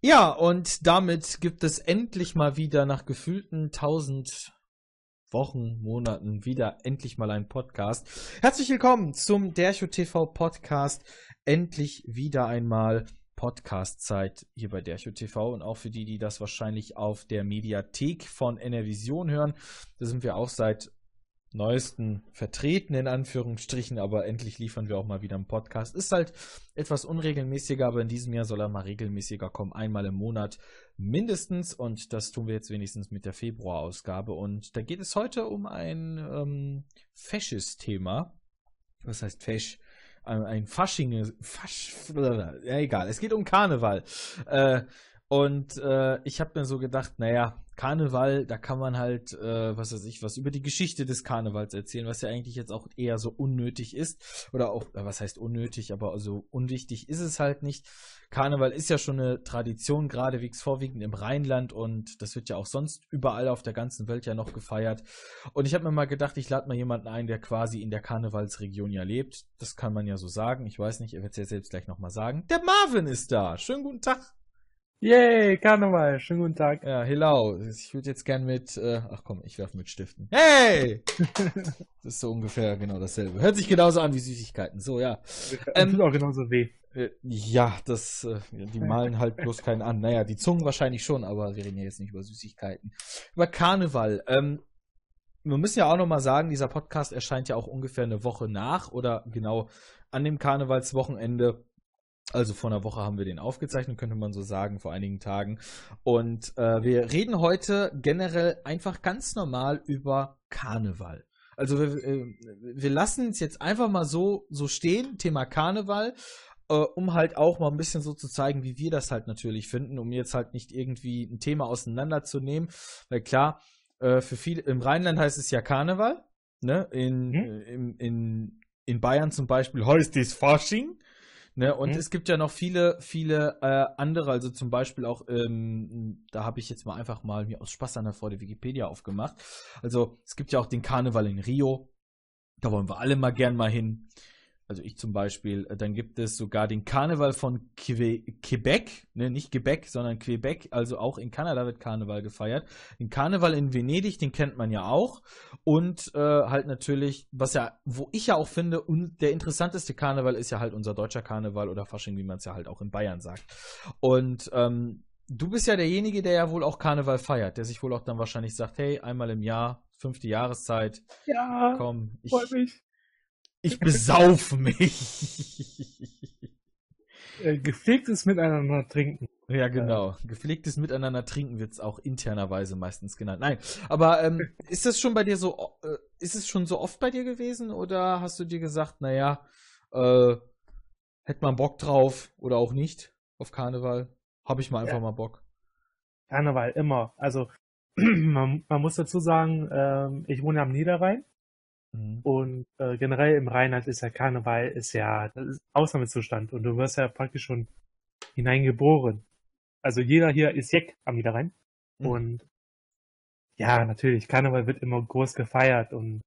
Ja, und damit gibt es endlich mal wieder nach gefühlten tausend Wochen, Monaten wieder endlich mal einen Podcast. Herzlich willkommen zum Dercho TV Podcast. Endlich wieder einmal Podcast-Zeit hier bei Dercho TV und auch für die, die das wahrscheinlich auf der Mediathek von NRVision hören. Da sind wir auch seit neuesten vertreten, in Anführungsstrichen, aber endlich liefern wir auch mal wieder einen Podcast. Ist halt etwas unregelmäßiger, aber in diesem Jahr soll er mal regelmäßiger kommen, einmal im Monat mindestens und das tun wir jetzt wenigstens mit der Februarausgabe und da geht es heute um ein ähm, Fasches-Thema. Was heißt Fesch? Ein, ein Fasching, Fasch, ja egal, es geht um Karneval. Äh, und äh, ich habe mir so gedacht, naja, Karneval, da kann man halt, äh, was weiß ich, was über die Geschichte des Karnevals erzählen, was ja eigentlich jetzt auch eher so unnötig ist. Oder auch, äh, was heißt unnötig, aber also unwichtig ist es halt nicht. Karneval ist ja schon eine Tradition, geradewegs vorwiegend im Rheinland und das wird ja auch sonst überall auf der ganzen Welt ja noch gefeiert. Und ich habe mir mal gedacht, ich lade mal jemanden ein, der quasi in der Karnevalsregion ja lebt. Das kann man ja so sagen. Ich weiß nicht, er wird es ja selbst gleich nochmal sagen. Der Marvin ist da. Schönen guten Tag. Yay, Karneval, schönen guten Tag. Ja, hello. Ich würde jetzt gern mit, äh, ach komm, ich werfe mit Stiften. Hey! das ist so ungefähr genau dasselbe. Hört sich genauso an wie Süßigkeiten. So, ja. Ähm, tut auch genauso weh. Äh, ja, das, äh, die malen halt bloß keinen an. Naja, die Zungen wahrscheinlich schon, aber wir reden ja jetzt nicht über Süßigkeiten. Über Karneval. Ähm, wir müssen ja auch nochmal sagen, dieser Podcast erscheint ja auch ungefähr eine Woche nach oder genau an dem Karnevalswochenende also vor einer Woche haben wir den aufgezeichnet, könnte man so sagen, vor einigen Tagen. Und äh, wir reden heute generell einfach ganz normal über Karneval. Also wir, äh, wir lassen es jetzt einfach mal so, so stehen, Thema Karneval, äh, um halt auch mal ein bisschen so zu zeigen, wie wir das halt natürlich finden, um jetzt halt nicht irgendwie ein Thema auseinanderzunehmen. Weil klar, äh, für viele, im Rheinland heißt es ja Karneval, ne? In, hm? in, in, in Bayern zum Beispiel heißt es Fasching. Ne, und mhm. es gibt ja noch viele, viele äh, andere, also zum Beispiel auch, ähm, da habe ich jetzt mal einfach mal mir aus Spaß an der Freude Wikipedia aufgemacht. Also es gibt ja auch den Karneval in Rio, da wollen wir alle mal gern mal hin also ich zum Beispiel, äh, dann gibt es sogar den Karneval von Que Quebec, ne, nicht Quebec, sondern Quebec, also auch in Kanada wird Karneval gefeiert. Den Karneval in Venedig, den kennt man ja auch. Und äh, halt natürlich, was ja, wo ich ja auch finde, der interessanteste Karneval ist ja halt unser deutscher Karneval oder Fasching, wie man es ja halt auch in Bayern sagt. Und ähm, du bist ja derjenige, der ja wohl auch Karneval feiert, der sich wohl auch dann wahrscheinlich sagt, hey, einmal im Jahr, fünfte Jahreszeit. Ja, komm, ich, mich. Ich besaufe mich. Äh, gepflegtes Miteinander trinken. Ja, genau. Gepflegtes Miteinander trinken wird es auch internerweise meistens genannt. Nein, aber ähm, ist das schon bei dir so, äh, ist es schon so oft bei dir gewesen oder hast du dir gesagt, naja, äh, hätte man Bock drauf oder auch nicht auf Karneval? Habe ich mal einfach ja. mal Bock. Karneval, immer. Also, man, man muss dazu sagen, ähm, ich wohne am Niederrhein Mhm. Und äh, generell im Rheinland ist ja Karneval ist ja ist Ausnahmezustand und du wirst ja praktisch schon hineingeboren. Also jeder hier ist Jeck am Niederrhein. Mhm. Und ja, natürlich, Karneval wird immer groß gefeiert und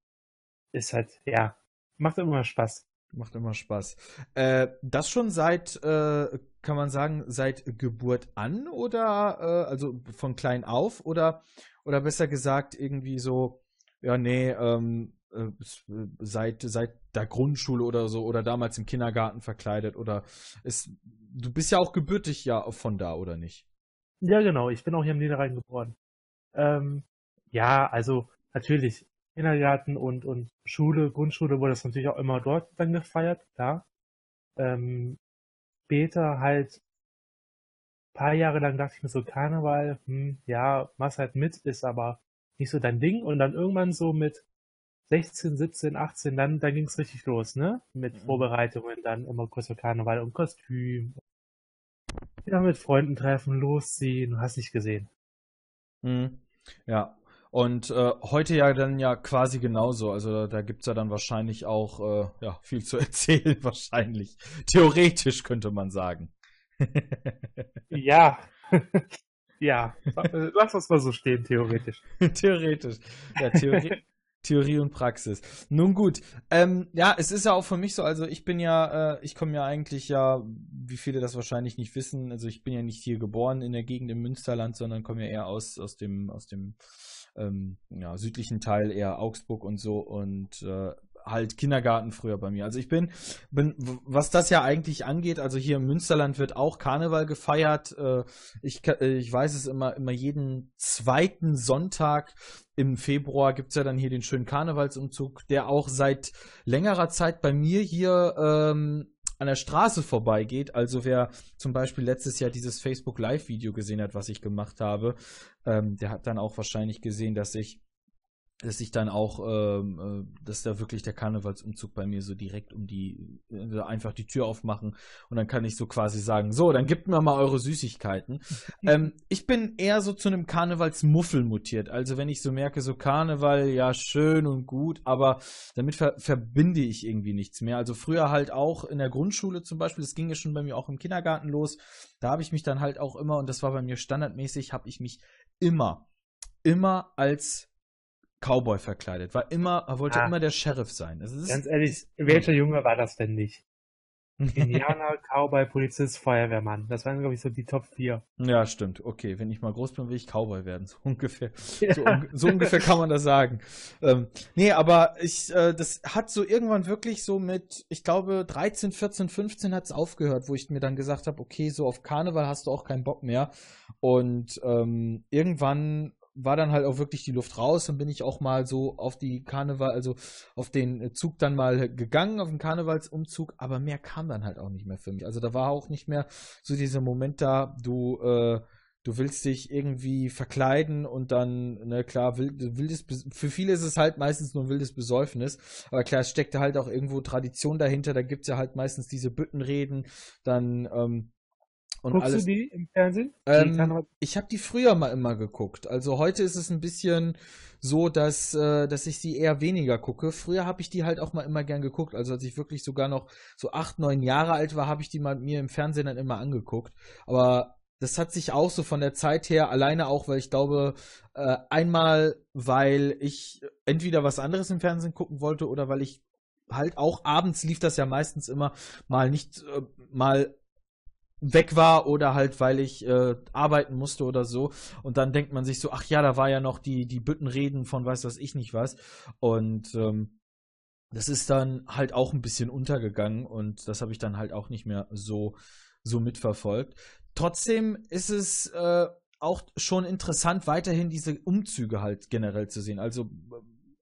ist halt, ja, macht immer Spaß. Macht immer Spaß. Äh, das schon seit, äh, kann man sagen, seit Geburt an oder äh, also von klein auf oder oder besser gesagt irgendwie so, ja, nee, ähm, äh, äh, seit, seit der Grundschule oder so oder damals im Kindergarten verkleidet oder ist, du bist ja auch gebürtig ja von da, oder nicht? Ja, genau. Ich bin auch hier im Niederrhein geboren. Ähm, ja, also natürlich Kindergarten und, und Schule, Grundschule wurde das natürlich auch immer dort dann gefeiert, klar. Ähm, später halt paar Jahre lang dachte ich mir so, Karneval, hm, ja, mach's halt mit, ist aber nicht so dein Ding. Und dann irgendwann so mit 16, 17, 18, dann, dann ging es richtig los, ne? Mit mhm. Vorbereitungen, dann immer größer Karneval und Kostüm. Ja, mit Freunden treffen, losziehen, hast nicht gesehen. Mhm. Ja. Und äh, heute ja dann ja quasi genauso. Also da gibt es ja dann wahrscheinlich auch äh, ja, viel zu erzählen, wahrscheinlich. Theoretisch könnte man sagen. ja. ja. Lass uns mal so stehen, theoretisch. theoretisch. Ja, theoretisch. Theorie und Praxis. Nun gut, ähm, ja, es ist ja auch für mich so, also ich bin ja, äh, ich komme ja eigentlich ja, wie viele das wahrscheinlich nicht wissen, also ich bin ja nicht hier geboren in der Gegend im Münsterland, sondern komme ja eher aus, aus dem, aus dem ähm, ja, südlichen Teil, eher Augsburg und so und äh, halt Kindergarten früher bei mir. Also ich bin, bin, was das ja eigentlich angeht, also hier im Münsterland wird auch Karneval gefeiert. Äh, ich, äh, ich weiß es immer, immer jeden zweiten Sonntag im Februar gibt's ja dann hier den schönen Karnevalsumzug, der auch seit längerer Zeit bei mir hier ähm, an der Straße vorbeigeht. Also wer zum Beispiel letztes Jahr dieses Facebook Live-Video gesehen hat, was ich gemacht habe, ähm, der hat dann auch wahrscheinlich gesehen, dass ich dass ich dann auch, ähm, äh, dass da wirklich der Karnevalsumzug bei mir so direkt um die, äh, einfach die Tür aufmachen und dann kann ich so quasi sagen, so, dann gebt mir mal eure Süßigkeiten. ähm, ich bin eher so zu einem Karnevalsmuffel mutiert. Also wenn ich so merke, so Karneval, ja, schön und gut, aber damit ver verbinde ich irgendwie nichts mehr. Also früher halt auch in der Grundschule zum Beispiel, das ging ja schon bei mir auch im Kindergarten los, da habe ich mich dann halt auch immer, und das war bei mir standardmäßig, habe ich mich immer, immer als Cowboy verkleidet. War immer, er wollte ah. immer der Sheriff sein. Ganz ehrlich, welcher Junge war das denn nicht? Indianer, Cowboy, Polizist, Feuerwehrmann. Das waren, glaube ich, so die Top 4. Ja, stimmt. Okay, wenn ich mal groß bin, will ich Cowboy werden. So ungefähr. Ja. So, un so, ungefähr kann man das sagen. Ähm, nee, aber ich, äh, das hat so irgendwann wirklich so mit, ich glaube, 13, 14, 15 hat es aufgehört, wo ich mir dann gesagt habe, okay, so auf Karneval hast du auch keinen Bock mehr. Und ähm, irgendwann war dann halt auch wirklich die Luft raus und bin ich auch mal so auf die Karneval, also auf den Zug dann mal gegangen, auf den Karnevalsumzug, aber mehr kam dann halt auch nicht mehr für mich. Also da war auch nicht mehr so dieser Moment da, du, äh, du willst dich irgendwie verkleiden und dann, ne, klar, wild, wildes, für viele ist es halt meistens nur ein wildes Besäufnis, aber klar, es steckt halt auch irgendwo Tradition dahinter, da gibt's ja halt meistens diese Büttenreden, dann, ähm, und Guckst alles. du die im Fernsehen? Ähm, ich habe die früher mal immer geguckt. Also heute ist es ein bisschen so, dass, äh, dass ich sie eher weniger gucke. Früher habe ich die halt auch mal immer gern geguckt. Also als ich wirklich sogar noch so acht, neun Jahre alt war, habe ich die mal mir im Fernsehen dann immer angeguckt. Aber das hat sich auch so von der Zeit her, alleine auch, weil ich glaube, äh, einmal, weil ich entweder was anderes im Fernsehen gucken wollte oder weil ich halt auch abends lief das ja meistens immer mal nicht äh, mal weg war oder halt, weil ich äh, arbeiten musste oder so. Und dann denkt man sich so, ach ja, da war ja noch die, die Büttenreden von weiß was ich nicht was. Und ähm, das ist dann halt auch ein bisschen untergegangen und das habe ich dann halt auch nicht mehr so, so mitverfolgt. Trotzdem ist es äh, auch schon interessant, weiterhin diese Umzüge halt generell zu sehen. Also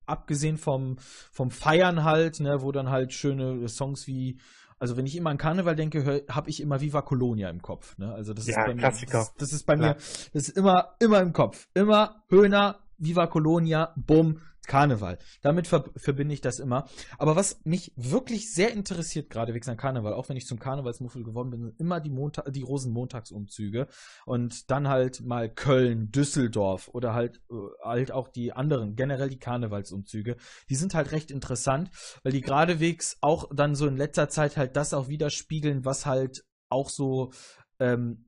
abgesehen vom, vom Feiern halt, ne, wo dann halt schöne Songs wie also wenn ich immer an Karneval denke, habe ich immer Viva Colonia im Kopf. Ne? Also das ja, ist bei Klassiker. mir, das, das ist bei Klar. mir, das ist immer, immer im Kopf. Immer Höhner, Viva Colonia, Bumm, Karneval. Damit ver verbinde ich das immer. Aber was mich wirklich sehr interessiert, gerade wegen Karneval, auch wenn ich zum Karnevalsmuffel geworden bin, sind immer die, Montag die Rosenmontagsumzüge. Und dann halt mal Köln, Düsseldorf oder halt, äh, halt auch die anderen, generell die Karnevalsumzüge. Die sind halt recht interessant, weil die geradewegs auch dann so in letzter Zeit halt das auch widerspiegeln, was halt auch so, ähm,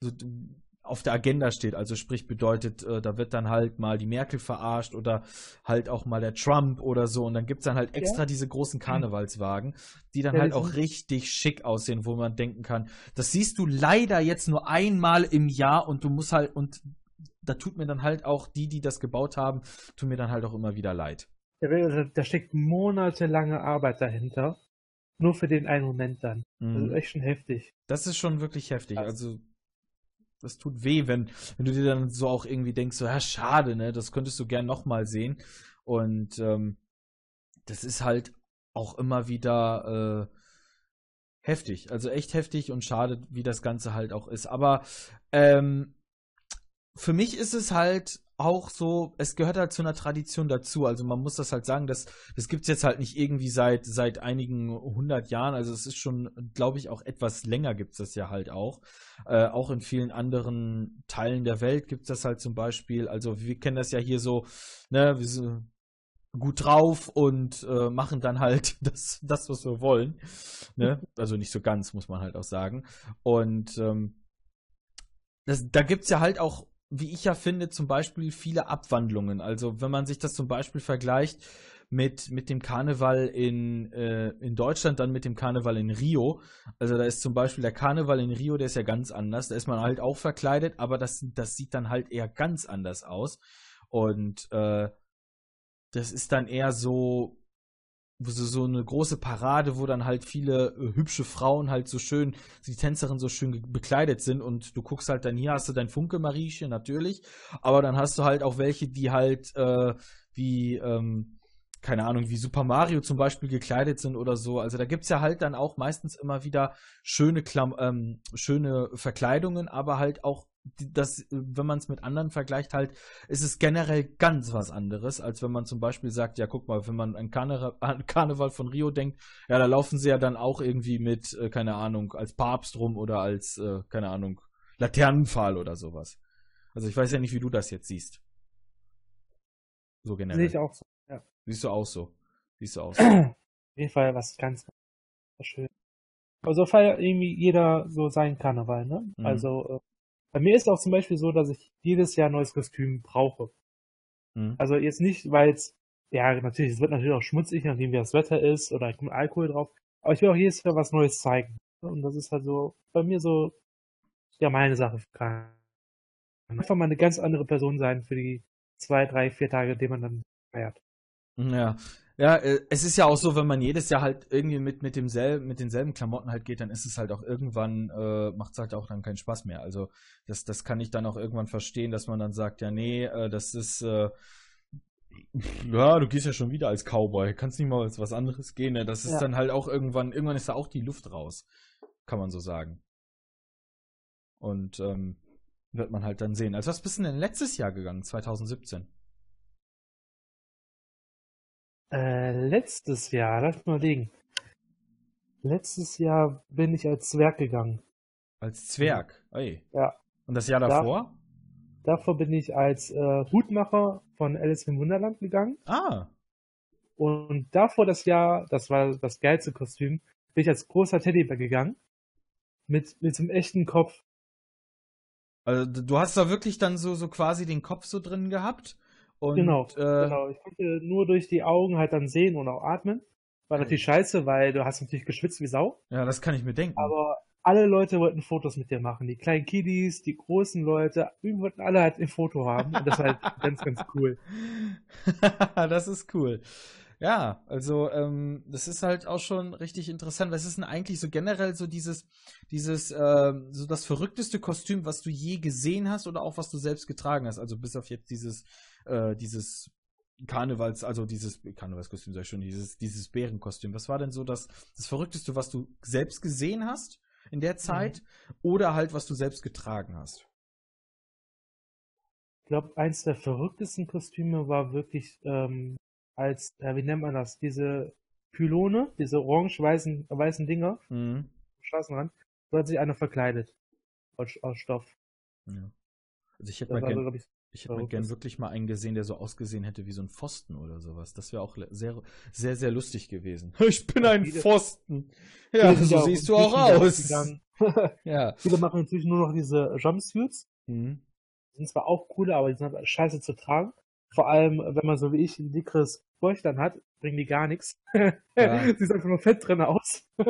so auf der Agenda steht. Also sprich bedeutet, äh, da wird dann halt mal die Merkel verarscht oder halt auch mal der Trump oder so. Und dann gibt es dann halt extra ja. diese großen Karnevalswagen, die dann ja, halt auch richtig schick aussehen, wo man denken kann, das siehst du leider jetzt nur einmal im Jahr und du musst halt, und da tut mir dann halt auch die, die das gebaut haben, tun mir dann halt auch immer wieder leid. Ja, da steckt monatelange Arbeit dahinter. Nur für den einen Moment dann. Mhm. Das ist echt schon heftig. Das ist schon wirklich heftig. Also das tut weh, wenn, wenn du dir dann so auch irgendwie denkst, so, ja, schade, ne, das könntest du gern nochmal sehen. Und ähm, das ist halt auch immer wieder äh, heftig. Also echt heftig und schade, wie das Ganze halt auch ist. Aber ähm, für mich ist es halt auch so, es gehört halt zu einer Tradition dazu. Also man muss das halt sagen, das, das gibt es jetzt halt nicht irgendwie seit, seit einigen hundert Jahren. Also es ist schon, glaube ich, auch etwas länger gibt es das ja halt auch. Äh, auch in vielen anderen Teilen der Welt gibt es das halt zum Beispiel. Also wir kennen das ja hier so, ne, wir sind gut drauf und äh, machen dann halt das, das, was wir wollen. Ne? Also nicht so ganz, muss man halt auch sagen. Und ähm, das, da gibt es ja halt auch wie ich ja finde, zum Beispiel viele Abwandlungen. Also wenn man sich das zum Beispiel vergleicht mit, mit dem Karneval in, äh, in Deutschland, dann mit dem Karneval in Rio. Also da ist zum Beispiel der Karneval in Rio, der ist ja ganz anders. Da ist man halt auch verkleidet, aber das, das sieht dann halt eher ganz anders aus. Und äh, das ist dann eher so, so, so eine große Parade, wo dann halt viele äh, hübsche Frauen halt so schön, die Tänzerinnen so schön bekleidet sind und du guckst halt dann hier hast du dein Funke Mariechen natürlich, aber dann hast du halt auch welche, die halt äh, wie ähm, keine Ahnung, wie Super Mario zum Beispiel gekleidet sind oder so. Also da gibt es ja halt dann auch meistens immer wieder schöne, Klam ähm, schöne Verkleidungen, aber halt auch das, wenn man es mit anderen vergleicht, halt, ist es generell ganz was anderes, als wenn man zum Beispiel sagt, ja, guck mal, wenn man an, Karne an Karneval von Rio denkt, ja, da laufen sie ja dann auch irgendwie mit, äh, keine Ahnung, als Papst rum oder als, äh, keine Ahnung, Laternenpfahl oder sowas. Also ich weiß ja nicht, wie du das jetzt siehst. So generell. Sehe ich auch so. Siehst du auch so. Siehst du auch so. Auf jeden Fall was ganz, ganz schön. Also feiert irgendwie jeder so seinen Karneval, ne? Mhm. Also äh, bei mir ist auch zum Beispiel so, dass ich jedes Jahr ein neues Kostüm brauche. Mhm. Also jetzt nicht, weil es, ja, natürlich, es wird natürlich auch schmutzig, nachdem wie das Wetter ist oder kommt Alkohol drauf. Aber ich will auch jedes Jahr was Neues zeigen. Und das ist halt so bei mir so, ja, meine Sache. Kann einfach mal eine ganz andere Person sein für die zwei, drei, vier Tage, die man dann feiert. Ja. Ja, äh, es ist ja auch so, wenn man jedes Jahr halt irgendwie mit, mit demselben, mit denselben Klamotten halt geht, dann ist es halt auch irgendwann, äh, macht es halt auch dann keinen Spaß mehr. Also das, das kann ich dann auch irgendwann verstehen, dass man dann sagt, ja, nee, äh, das ist, äh, ja, du gehst ja schon wieder als Cowboy, kannst nicht mal als was anderes gehen. Ne? Das ist ja. dann halt auch irgendwann, irgendwann ist da auch die Luft raus, kann man so sagen. Und ähm, wird man halt dann sehen. Also was bist du denn letztes Jahr gegangen, 2017? Äh, letztes Jahr, lass mal liegen. Letztes Jahr bin ich als Zwerg gegangen. Als Zwerg? Ey. Ja. Und das Jahr davor? Da, davor bin ich als äh, Hutmacher von Alice im Wunderland gegangen. Ah. Und davor das Jahr, das war das geilste Kostüm, bin ich als großer Teddybär gegangen. Mit, mit einem echten Kopf. Also du hast da wirklich dann so, so quasi den Kopf so drin gehabt und, genau, äh, genau. Ich konnte nur durch die Augen halt dann sehen und auch atmen. War natürlich scheiße, weil du hast natürlich geschwitzt wie Sau. Ja, das kann ich mir denken. Aber alle Leute wollten Fotos mit dir machen. Die kleinen Kiddies, die großen Leute, wir wollten alle halt ein Foto haben. Und das war halt ganz, ganz cool. das ist cool. Ja, also ähm, das ist halt auch schon richtig interessant. Was ist denn eigentlich so generell so dieses, dieses, äh, so das verrückteste Kostüm, was du je gesehen hast oder auch was du selbst getragen hast? Also bis auf jetzt dieses äh, dieses Karnevals, also dieses Karnevalskostüm, sag ich schon, dieses, dieses Bärenkostüm. Was war denn so das, das Verrückteste, was du selbst gesehen hast in der Zeit mhm. oder halt, was du selbst getragen hast? Ich glaube, eins der verrücktesten Kostüme war wirklich ähm, als, äh, wie nennt man das, diese Pylone, diese orange-weißen weißen Dinger mhm. am Straßenrand, so hat sich einer verkleidet aus, aus Stoff. Ja. Also ich hätte mal gerne ich hätte mal gern wirklich mal einen gesehen, der so ausgesehen hätte wie so ein Pfosten oder sowas. Das wäre auch sehr, sehr, sehr lustig gewesen. Ich bin ein viele, Pfosten. Ja, so siehst du auch aus. ja. Viele machen natürlich nur noch diese Jumpsuits. Mhm. Sind zwar auch coole, aber die sind halt scheiße zu tragen. Vor allem, wenn man so wie ich ein dickeres Bäuchlein hat, bringen die gar nichts. Ja. Sieht einfach nur fett drin aus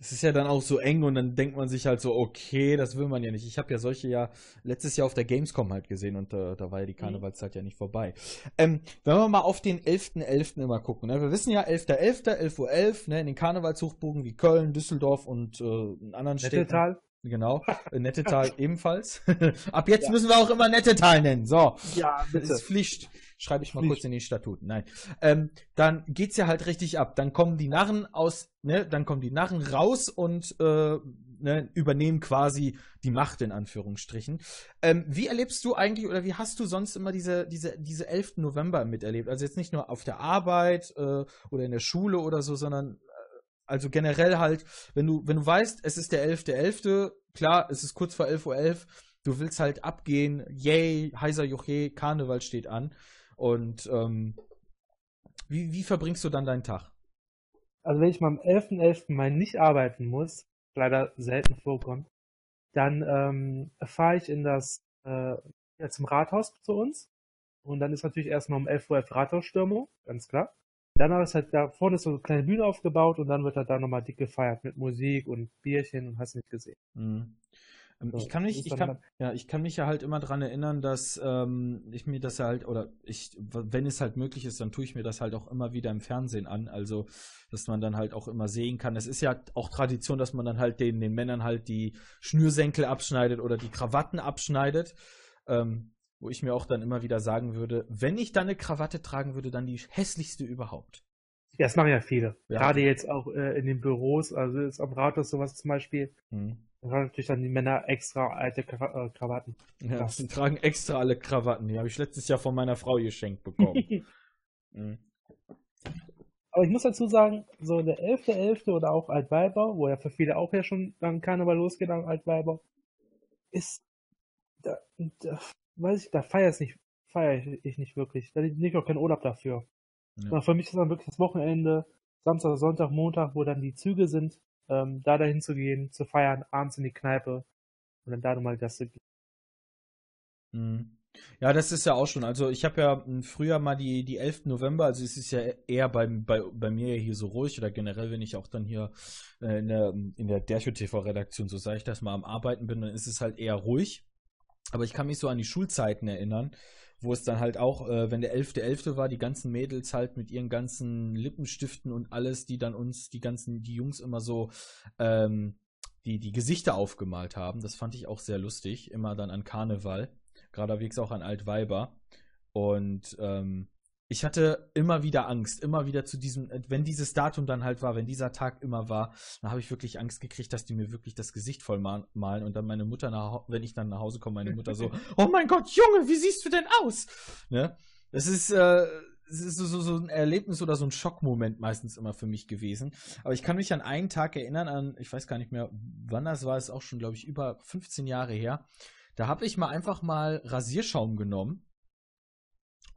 es ist ja dann auch so eng und dann denkt man sich halt so, okay, das will man ja nicht. Ich habe ja solche ja letztes Jahr auf der Gamescom halt gesehen und äh, da war ja die mhm. Karnevalszeit ja nicht vorbei. Ähm, wenn wir mal auf den 11.11. .11. immer gucken, ne? wir wissen ja 11.11., 11.11 Uhr, 11, ne? in den Karnevalshochburgen wie Köln, Düsseldorf und äh, in anderen Nettetal. Städten. Genau, äh, Nettetal ebenfalls. Ab jetzt ja. müssen wir auch immer Nettetal nennen. So, ja, bitte. das ist Pflicht. Schreibe ich mal Pflicht. kurz in die Statuten. Nein. Ähm, dann geht's ja halt richtig ab. Dann kommen die Narren aus, ne, dann kommen die Narren raus und äh, ne, übernehmen quasi die Macht in Anführungsstrichen. Ähm, wie erlebst du eigentlich oder wie hast du sonst immer diese, diese, diese 11. November miterlebt? Also jetzt nicht nur auf der Arbeit äh, oder in der Schule oder so, sondern also generell halt, wenn du, wenn du weißt, es ist der 11.11., .11., klar, es ist kurz vor 11.11 Uhr, 11, du willst halt abgehen, yay, heiser Joche, Karneval steht an. Und ähm, wie, wie verbringst du dann deinen Tag? Also wenn ich mal am 11.11. .11. mal nicht arbeiten muss, leider selten vorkommt, dann ähm, fahre ich in das, äh, ja, zum Rathaus zu uns. Und dann ist natürlich erstmal um 11 Uhr Rathausstürmung, ganz klar. Danach ist halt da vorne ist so eine kleine Bühne aufgebaut und dann wird halt da nochmal dick gefeiert mit Musik und Bierchen und hast nicht gesehen. Mhm. Ähm, So, Ich kann mich, ich kann, ja, ich kann mich ja halt immer dran erinnern, dass ähm, ich mir das ja halt, oder ich, wenn es halt möglich ist, dann tue ich mir das halt auch immer wieder im Fernsehen an. Also, dass man dann halt auch immer sehen kann. Es ist ja auch Tradition, dass man dann halt den, den Männern halt die Schnürsenkel abschneidet oder die Krawatten abschneidet. Ähm, wo ich mir auch dann immer wieder sagen würde, wenn ich dann eine Krawatte tragen würde, dann die hässlichste überhaupt. Ja, das machen ja viele. Ja. Gerade jetzt auch äh, in den Büros, also jetzt am Rathaus sowas zum Beispiel, Mhm. da haben natürlich dann die Männer extra alte Kra äh, Krawatten. Ja, die tragen extra alle Krawatten. Die habe ich letztes Jahr von meiner Frau geschenkt bekommen. mhm. Aber ich muss dazu sagen, so der 11.11. oder auch Altweiber, wo ja für viele auch ja schon dann Karneval losgeht am Altweiber, ist, da, da weiß ich, da feiere ich nicht, feiere ich, ich nicht wirklich. Da nehme ich auch keinen Urlaub dafür. Ja. Für mich ist dann wirklich das Wochenende, Samstag, Sonntag, Montag, wo dann die Züge sind, ähm, da dahin zu gehen, zu feiern, abends in die Kneipe und dann da nochmal das zu gehen. Mhm. Ja, das ist ja auch schon. Also ich habe ja m, früher mal die, die 11. November, also es ist ja eher beim, bei, bei mir hier so ruhig oder generell, wenn ich auch dann hier äh, in der, in der Dercho TV-Redaktion, so sage ich das mal, am Arbeiten bin, dann ist es halt eher ruhig. Aber ich kann mich so an die Schulzeiten erinnern, wo es dann halt auch, äh, wenn der 11.11. war, die ganzen Mädels halt mit ihren ganzen Lippenstiften und alles, die dann uns, die ganzen, die Jungs immer so, ähm, die, die Gesichter aufgemalt haben. Das fand ich auch sehr lustig, immer dann an Karneval geraderwegs auch an Altweiber. Und ähm, ich hatte immer wieder Angst, immer wieder zu diesem, wenn dieses Datum dann halt war, wenn dieser Tag immer war, dann habe ich wirklich Angst gekriegt, dass die mir wirklich das Gesicht voll ma- malen und dann meine Mutter, nach, wenn ich dann nach Hause komme, meine Mutter so, oh mein Gott, Junge, wie siehst du denn aus? Ne? Das ist, äh, es ist so, so, so ein Erlebnis oder so ein Schockmoment meistens immer für mich gewesen. Aber ich kann mich an einen Tag erinnern, an, ich weiß gar nicht mehr, wann das war, ist auch schon, glaube ich, über 15 Jahre her. Da habe ich mal einfach mal Rasierschaum genommen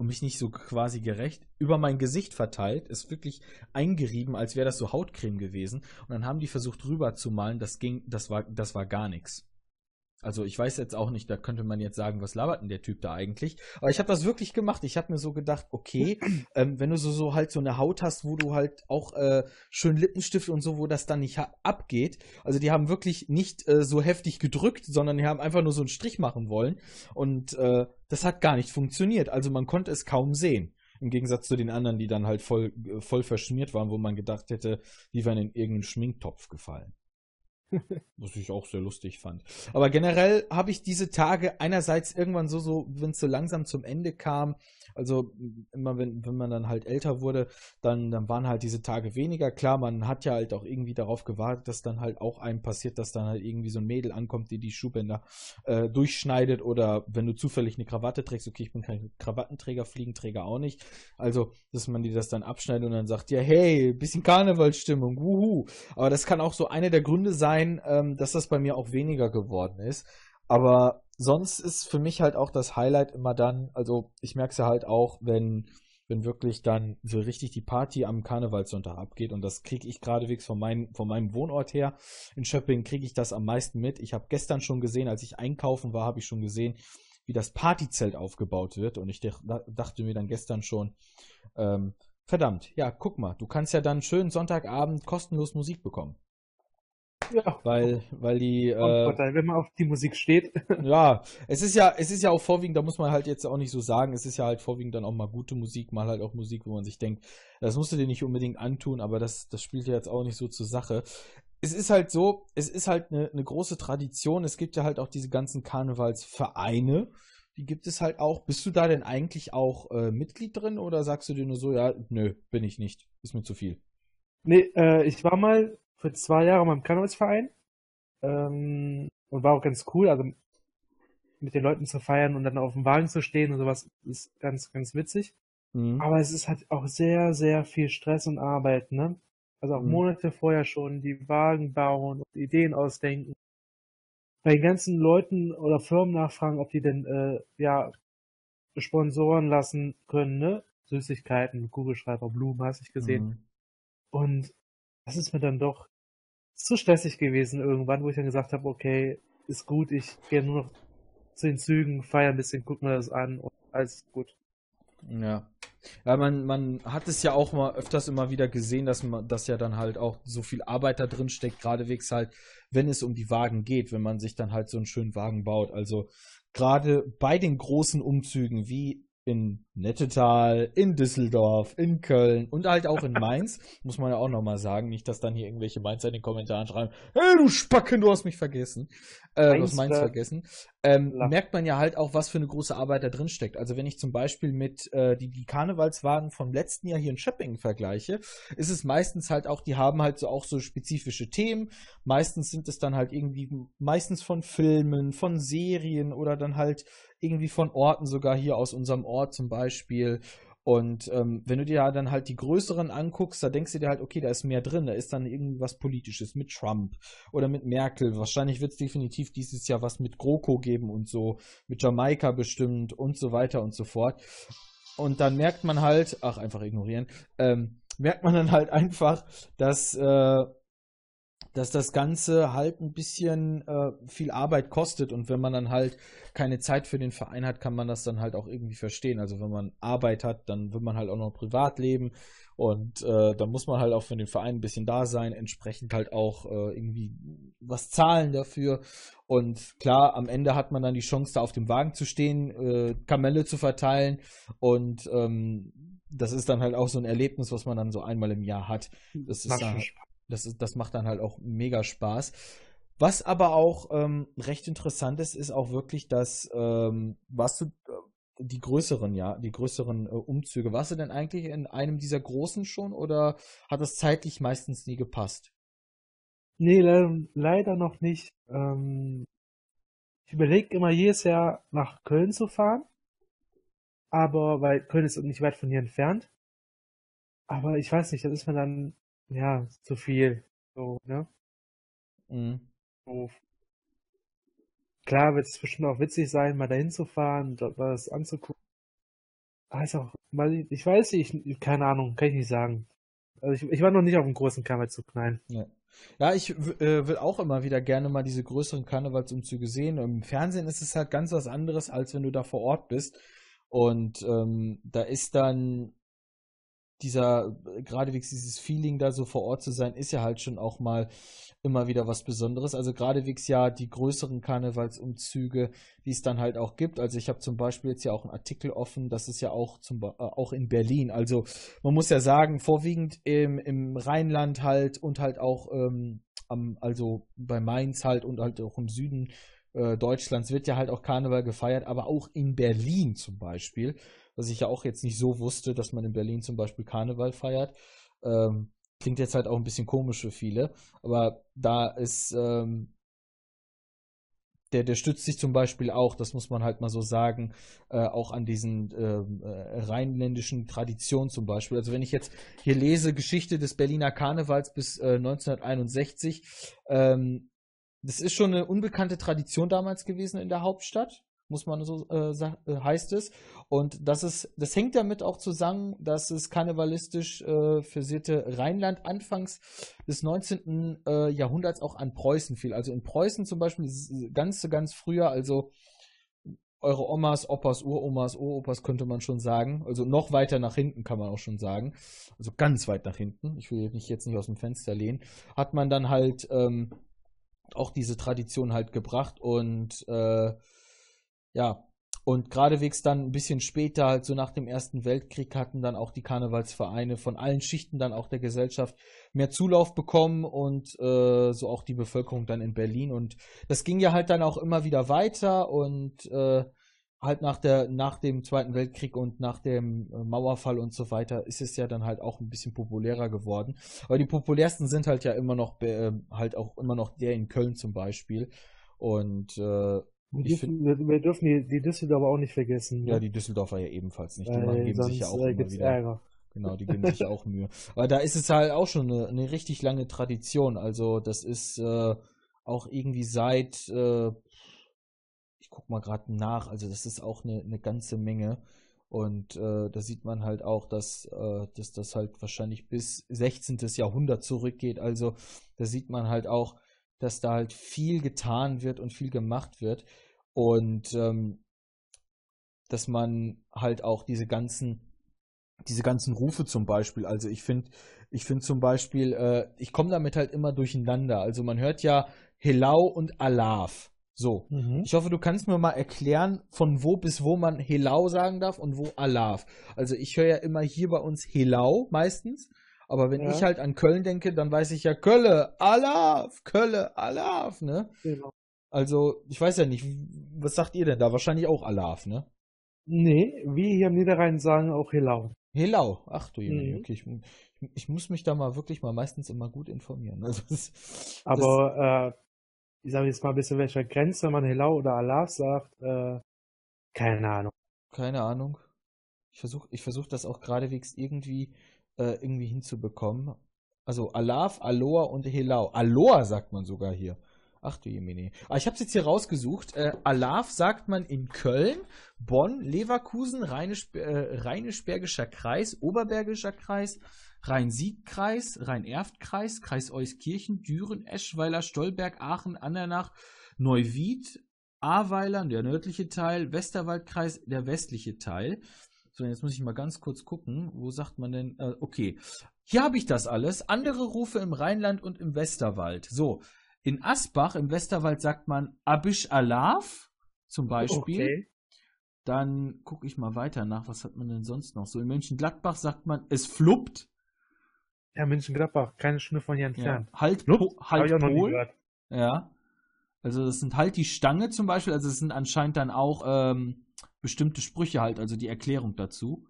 und mich nicht so quasi gerecht über mein Gesicht verteilt, ist wirklich eingerieben, als wäre das so Hautcreme gewesen. Und dann haben die versucht rüber zu malen, das ging, das war, das war gar nichts. Also ich weiß jetzt auch nicht, da könnte man jetzt sagen, was labert denn der Typ da eigentlich? Aber ich habe das wirklich gemacht. Ich habe mir so gedacht, okay, ähm, wenn du so, so halt so eine Haut hast, wo du halt auch äh, schön Lippenstift und so, wo das dann nicht abgeht. Also die haben wirklich nicht äh, so heftig gedrückt, sondern die haben einfach nur so einen Strich machen wollen. Und äh, das hat gar nicht funktioniert. Also man konnte es kaum sehen. Im Gegensatz zu den anderen, die dann halt voll, äh, voll verschmiert waren, wo man gedacht hätte, die wären in irgendeinen Schminktopf gefallen. Was ich auch sehr lustig fand. Aber generell habe ich diese Tage einerseits irgendwann so, so, wenn es so langsam zum Ende kam, also immer wenn, wenn man dann halt älter wurde, dann, dann waren halt diese Tage weniger. Klar, man hat ja halt auch irgendwie darauf gewartet, dass dann halt auch einem passiert, dass dann halt irgendwie so ein Mädel ankommt, die die Schuhbänder äh, durchschneidet oder wenn du zufällig eine Krawatte trägst, okay, ich bin kein Krawattenträger, Fliegenträger auch nicht. Also, dass man dir das dann abschneidet und dann sagt, ja, hey, bisschen Karnevalsstimmung, wuhu. Aber das kann auch so einer der Gründe sein, ähm, dass das bei mir auch weniger geworden ist. Aber sonst ist für mich halt auch das Highlight immer dann, also ich merke es ja halt auch, wenn, wenn wirklich dann so richtig die Party am Karnevalssonntag abgeht und das kriege ich geradewegs von, mein, von meinem Wohnort her. In Schöpping kriege ich das am meisten mit. Ich habe gestern schon gesehen, als ich einkaufen war, habe ich schon gesehen, wie das Partyzelt aufgebaut wird und ich dach- dachte mir dann gestern schon, ähm, verdammt, ja, guck mal, du kannst ja dann schön Sonntagabend kostenlos Musik bekommen. Ja, Weil, weil die, äh, Vorteil, wenn man auf die Musik steht. ja, es ist ja, es ist ja auch vorwiegend, da muss man halt jetzt auch nicht so sagen, es ist ja halt vorwiegend dann auch mal gute Musik, mal halt auch Musik, wo man sich denkt, das musst du dir nicht unbedingt antun, aber das, das spielt ja jetzt auch nicht so zur Sache. Es ist halt so, es ist halt eine, eine große Tradition, es gibt ja halt auch diese ganzen Karnevalsvereine, die gibt es halt auch. Bist du da denn eigentlich auch äh, Mitglied drin oder sagst du dir nur so, ja, nö, bin ich nicht, ist mir zu viel? Nee, äh, ich war mal für zwei Jahre mal im Karnevalsverein ähm, und war auch ganz cool, also mit den Leuten zu feiern und dann auf dem Wagen zu stehen und sowas ist ganz, ganz witzig. Mhm. Aber es ist halt auch sehr, sehr viel Stress und Arbeit, ne? Also auch Mhm. Monate vorher schon die Wagen bauen und Ideen ausdenken. Bei den ganzen Leuten oder Firmen nachfragen, ob die denn äh, ja Sponsoren lassen können, ne? Süßigkeiten, Kugelschreiber, Blumen, hast nicht gesehen. Mhm. Und das ist mir dann doch zu stressig gewesen irgendwann, wo ich dann gesagt habe, okay, ist gut, ich gehe nur noch zu den Zügen, feiern ein bisschen, gucken wir das an und alles gut. Ja. Ja, man, man hat es ja auch mal öfters immer wieder gesehen, dass man, dass ja dann halt auch so viel Arbeit da drin steckt, geradewegs halt, wenn es um die Wagen geht, wenn man sich dann halt so einen schönen Wagen baut. Also gerade bei den großen Umzügen wie in Nettetal, in Düsseldorf, in Köln und halt auch in Mainz, muss man ja auch nochmal sagen, nicht, dass dann hier irgendwelche Mainzer in den Kommentaren schreiben, hey du Spacken, du hast mich vergessen, äh, du hast Mainz vergessen, ähm, merkt man ja halt auch, was für eine große Arbeit da drin steckt. Also wenn ich zum Beispiel mit äh, die, die Karnevalswagen vom letzten Jahr hier in Schöppingen vergleiche, ist es meistens halt auch, die haben halt so auch so spezifische Themen, meistens sind es dann halt irgendwie, meistens von Filmen, von Serien oder dann halt irgendwie von Orten, sogar hier aus unserem Ort zum Beispiel. Und ähm, wenn du dir dann halt die größeren anguckst, da denkst du dir halt, okay, da ist mehr drin, da ist dann irgendwas Politisches mit Trump oder mit Merkel. Wahrscheinlich wird es definitiv dieses Jahr was mit GroKo geben und so, mit Jamaika bestimmt und so weiter und so fort. Und dann merkt man halt, ach, einfach ignorieren, ähm, merkt man dann halt einfach, dass äh, dass das Ganze halt ein bisschen äh, viel Arbeit kostet und wenn man dann halt keine Zeit für den Verein hat, kann man das dann halt auch irgendwie verstehen. Also wenn man Arbeit hat, dann will man halt auch noch privat leben und äh, dann muss man halt auch für den Verein ein bisschen da sein, entsprechend halt auch äh, irgendwie was zahlen dafür. Und klar, am Ende hat man dann die Chance, da auf dem Wagen zu stehen, äh, Kamelle zu verteilen und ähm, das ist dann halt auch so ein Erlebnis, was man dann so einmal im Jahr hat. Das ist dann, das, ist, das macht dann halt auch mega Spaß. Was aber auch ähm, recht interessant ist, ist auch wirklich, dass ähm, warst du äh, die größeren, ja, die größeren äh, Umzüge. Warst du denn eigentlich in einem dieser großen schon oder hat das zeitlich meistens nie gepasst? Nee, le leider noch nicht. Ähm, ich überlege immer jedes Jahr nach Köln zu fahren. Aber, weil Köln ist nicht weit von hier entfernt. Aber ich weiß nicht, das ist mir dann ja, zu viel. So, ne? Mhm. So. Klar wird es bestimmt auch witzig sein, mal dahin zu fahren, dort was anzugucken. Weiß auch, weil ich weiß nicht, keine Ahnung, kann ich nicht sagen. Also ich, ich war noch nicht auf einem großen Karnevalszug, nein. Ja. Ja, ich äh, will auch immer wieder gerne mal diese größeren Karnevalsumzüge sehen. Im Fernsehen ist es halt ganz was anderes, als wenn du da vor Ort bist. Und ähm, da ist dann dieser, geradewegs dieses Feeling da so vor Ort zu sein, ist ja halt schon auch mal immer wieder was Besonderes. Also geradewegs ja die größeren Karnevalsumzüge, die es dann halt auch gibt. Also ich habe zum Beispiel jetzt ja auch einen Artikel offen, das ist ja auch zum äh, auch in Berlin. Also man muss ja sagen, vorwiegend im, im Rheinland halt und halt auch ähm, am, also bei Mainz halt und halt auch im Süden äh, Deutschlands wird ja halt auch Karneval gefeiert, aber auch in Berlin zum Beispiel was ich ja auch jetzt nicht so wusste, dass man in Berlin zum Beispiel Karneval feiert. Ähm, klingt jetzt halt auch ein bisschen komisch für viele, aber da ist ähm, der, der stützt sich zum Beispiel auch, das muss man halt mal so sagen, äh, auch an diesen ähm, äh, rheinländischen Traditionen zum Beispiel. Also wenn ich jetzt hier lese Geschichte des Berliner Karnevals bis äh, 1961, ähm, das ist schon eine unbekannte Tradition damals gewesen in der Hauptstadt muss man so äh, äh, heißt es. Und das ist, das hängt damit auch zusammen, dass es karnevalistisch äh, versierte Rheinland anfangs des 19. Äh, Jahrhunderts auch an Preußen fiel. Also in Preußen zum Beispiel ganz, ganz früher, also eure Omas, Opas, Uromas, Uropas könnte man schon sagen. Also noch weiter nach hinten kann man auch schon sagen. Also ganz weit nach hinten. Ich will mich jetzt nicht aus dem Fenster lehnen. Hat man dann halt ähm, auch diese Tradition halt gebracht und äh, ja, und geradewegs dann ein bisschen später, halt so nach dem Ersten Weltkrieg, hatten dann auch die Karnevalsvereine von allen Schichten dann auch der Gesellschaft mehr Zulauf bekommen und äh, so auch die Bevölkerung dann in Berlin. Und das ging ja halt dann auch immer wieder weiter und äh, halt nach der, nach dem Zweiten Weltkrieg und nach dem äh, Mauerfall und so weiter ist es ja dann halt auch ein bisschen populärer geworden. Aber die populärsten sind halt ja immer noch, äh, halt auch immer noch der in Köln zum Beispiel. Und äh, wir dürfen, find, wir dürfen die, die Düsseldorfer auch nicht vergessen. Ja, ne? die Düsseldorfer ja ebenfalls nicht. Die Weil geben sich ja auch äh, immer wieder. Ärger. Genau, die geben sich ja auch Mühe. Aber da ist es halt auch schon eine, eine richtig lange Tradition. Also das ist äh, auch irgendwie seit, äh, ich guck mal gerade nach, also das ist auch eine, eine ganze Menge. Und äh, da sieht man halt auch, dass, äh, dass das halt wahrscheinlich bis 16. Jahrhundert zurückgeht. Also da sieht man halt auch, dass da halt viel getan wird und viel gemacht wird. Und ähm, dass man halt auch diese ganzen diese ganzen Rufe zum Beispiel. Also ich finde, ich finde zum Beispiel, äh, ich komme damit halt immer durcheinander. Also man hört ja Helau und Alaf. So. Mhm. Ich hoffe, du kannst mir mal erklären, von wo bis wo man Helau sagen darf und wo Alaf. Also ich höre ja immer hier bei uns Helau meistens. Aber wenn Ja. ich halt an Köln denke, dann weiß ich ja Kölle, Alaf, Kölle, Alaf, ne? Genau. Also, ich weiß ja nicht, was sagt ihr denn da? Wahrscheinlich auch Alaf, ne? Nee, wir hier am Niederrhein sagen auch Helau. Helau. Ach du Jemine, Mhm. okay. Ich, ich muss mich da mal wirklich mal meistens immer gut informieren. Also das, das, Aber äh, ich sage jetzt mal ein bisschen, welcher Grenze man Helau oder Alaf sagt. Äh, keine Ahnung. keine Ahnung. Ich versuche ich versuch das auch geradewegs irgendwie, äh, irgendwie hinzubekommen. Also Alaf, Aloha und Helau. Aloha sagt man sogar hier. Ach du Jemine. Ah, ich habe es jetzt hier rausgesucht. Äh, Alaf sagt man in Köln, Bonn, Leverkusen, äh, Rheinisch-Bergischer Kreis, Oberbergischer Kreis, Rhein-Sieg-Kreis, Rhein-Erft-Kreis, Kreis Euskirchen, Düren, Eschweiler, Stolberg, Aachen, Andernach, Neuwied, Ahrweiler, der nördliche Teil, Westerwaldkreis, der westliche Teil. So, jetzt muss ich mal ganz kurz gucken. Wo sagt man denn? Äh, okay, hier habe ich das alles. Andere Rufe im Rheinland und im Westerwald. So, in Asbach im Westerwald sagt man Abish Alaf zum Beispiel. Okay. Dann gucke ich mal weiter nach. Was hat man denn sonst noch? So in Mönchengladbach sagt man, es fluppt. Ja, München-Gladbach, keine Stunde von hier Ja. entfernt. Halt, Flupp, po, halt Pol. Ja. Also das sind halt die Stange zum Beispiel, also es sind anscheinend dann auch ähm, bestimmte Sprüche halt, also die Erklärung dazu.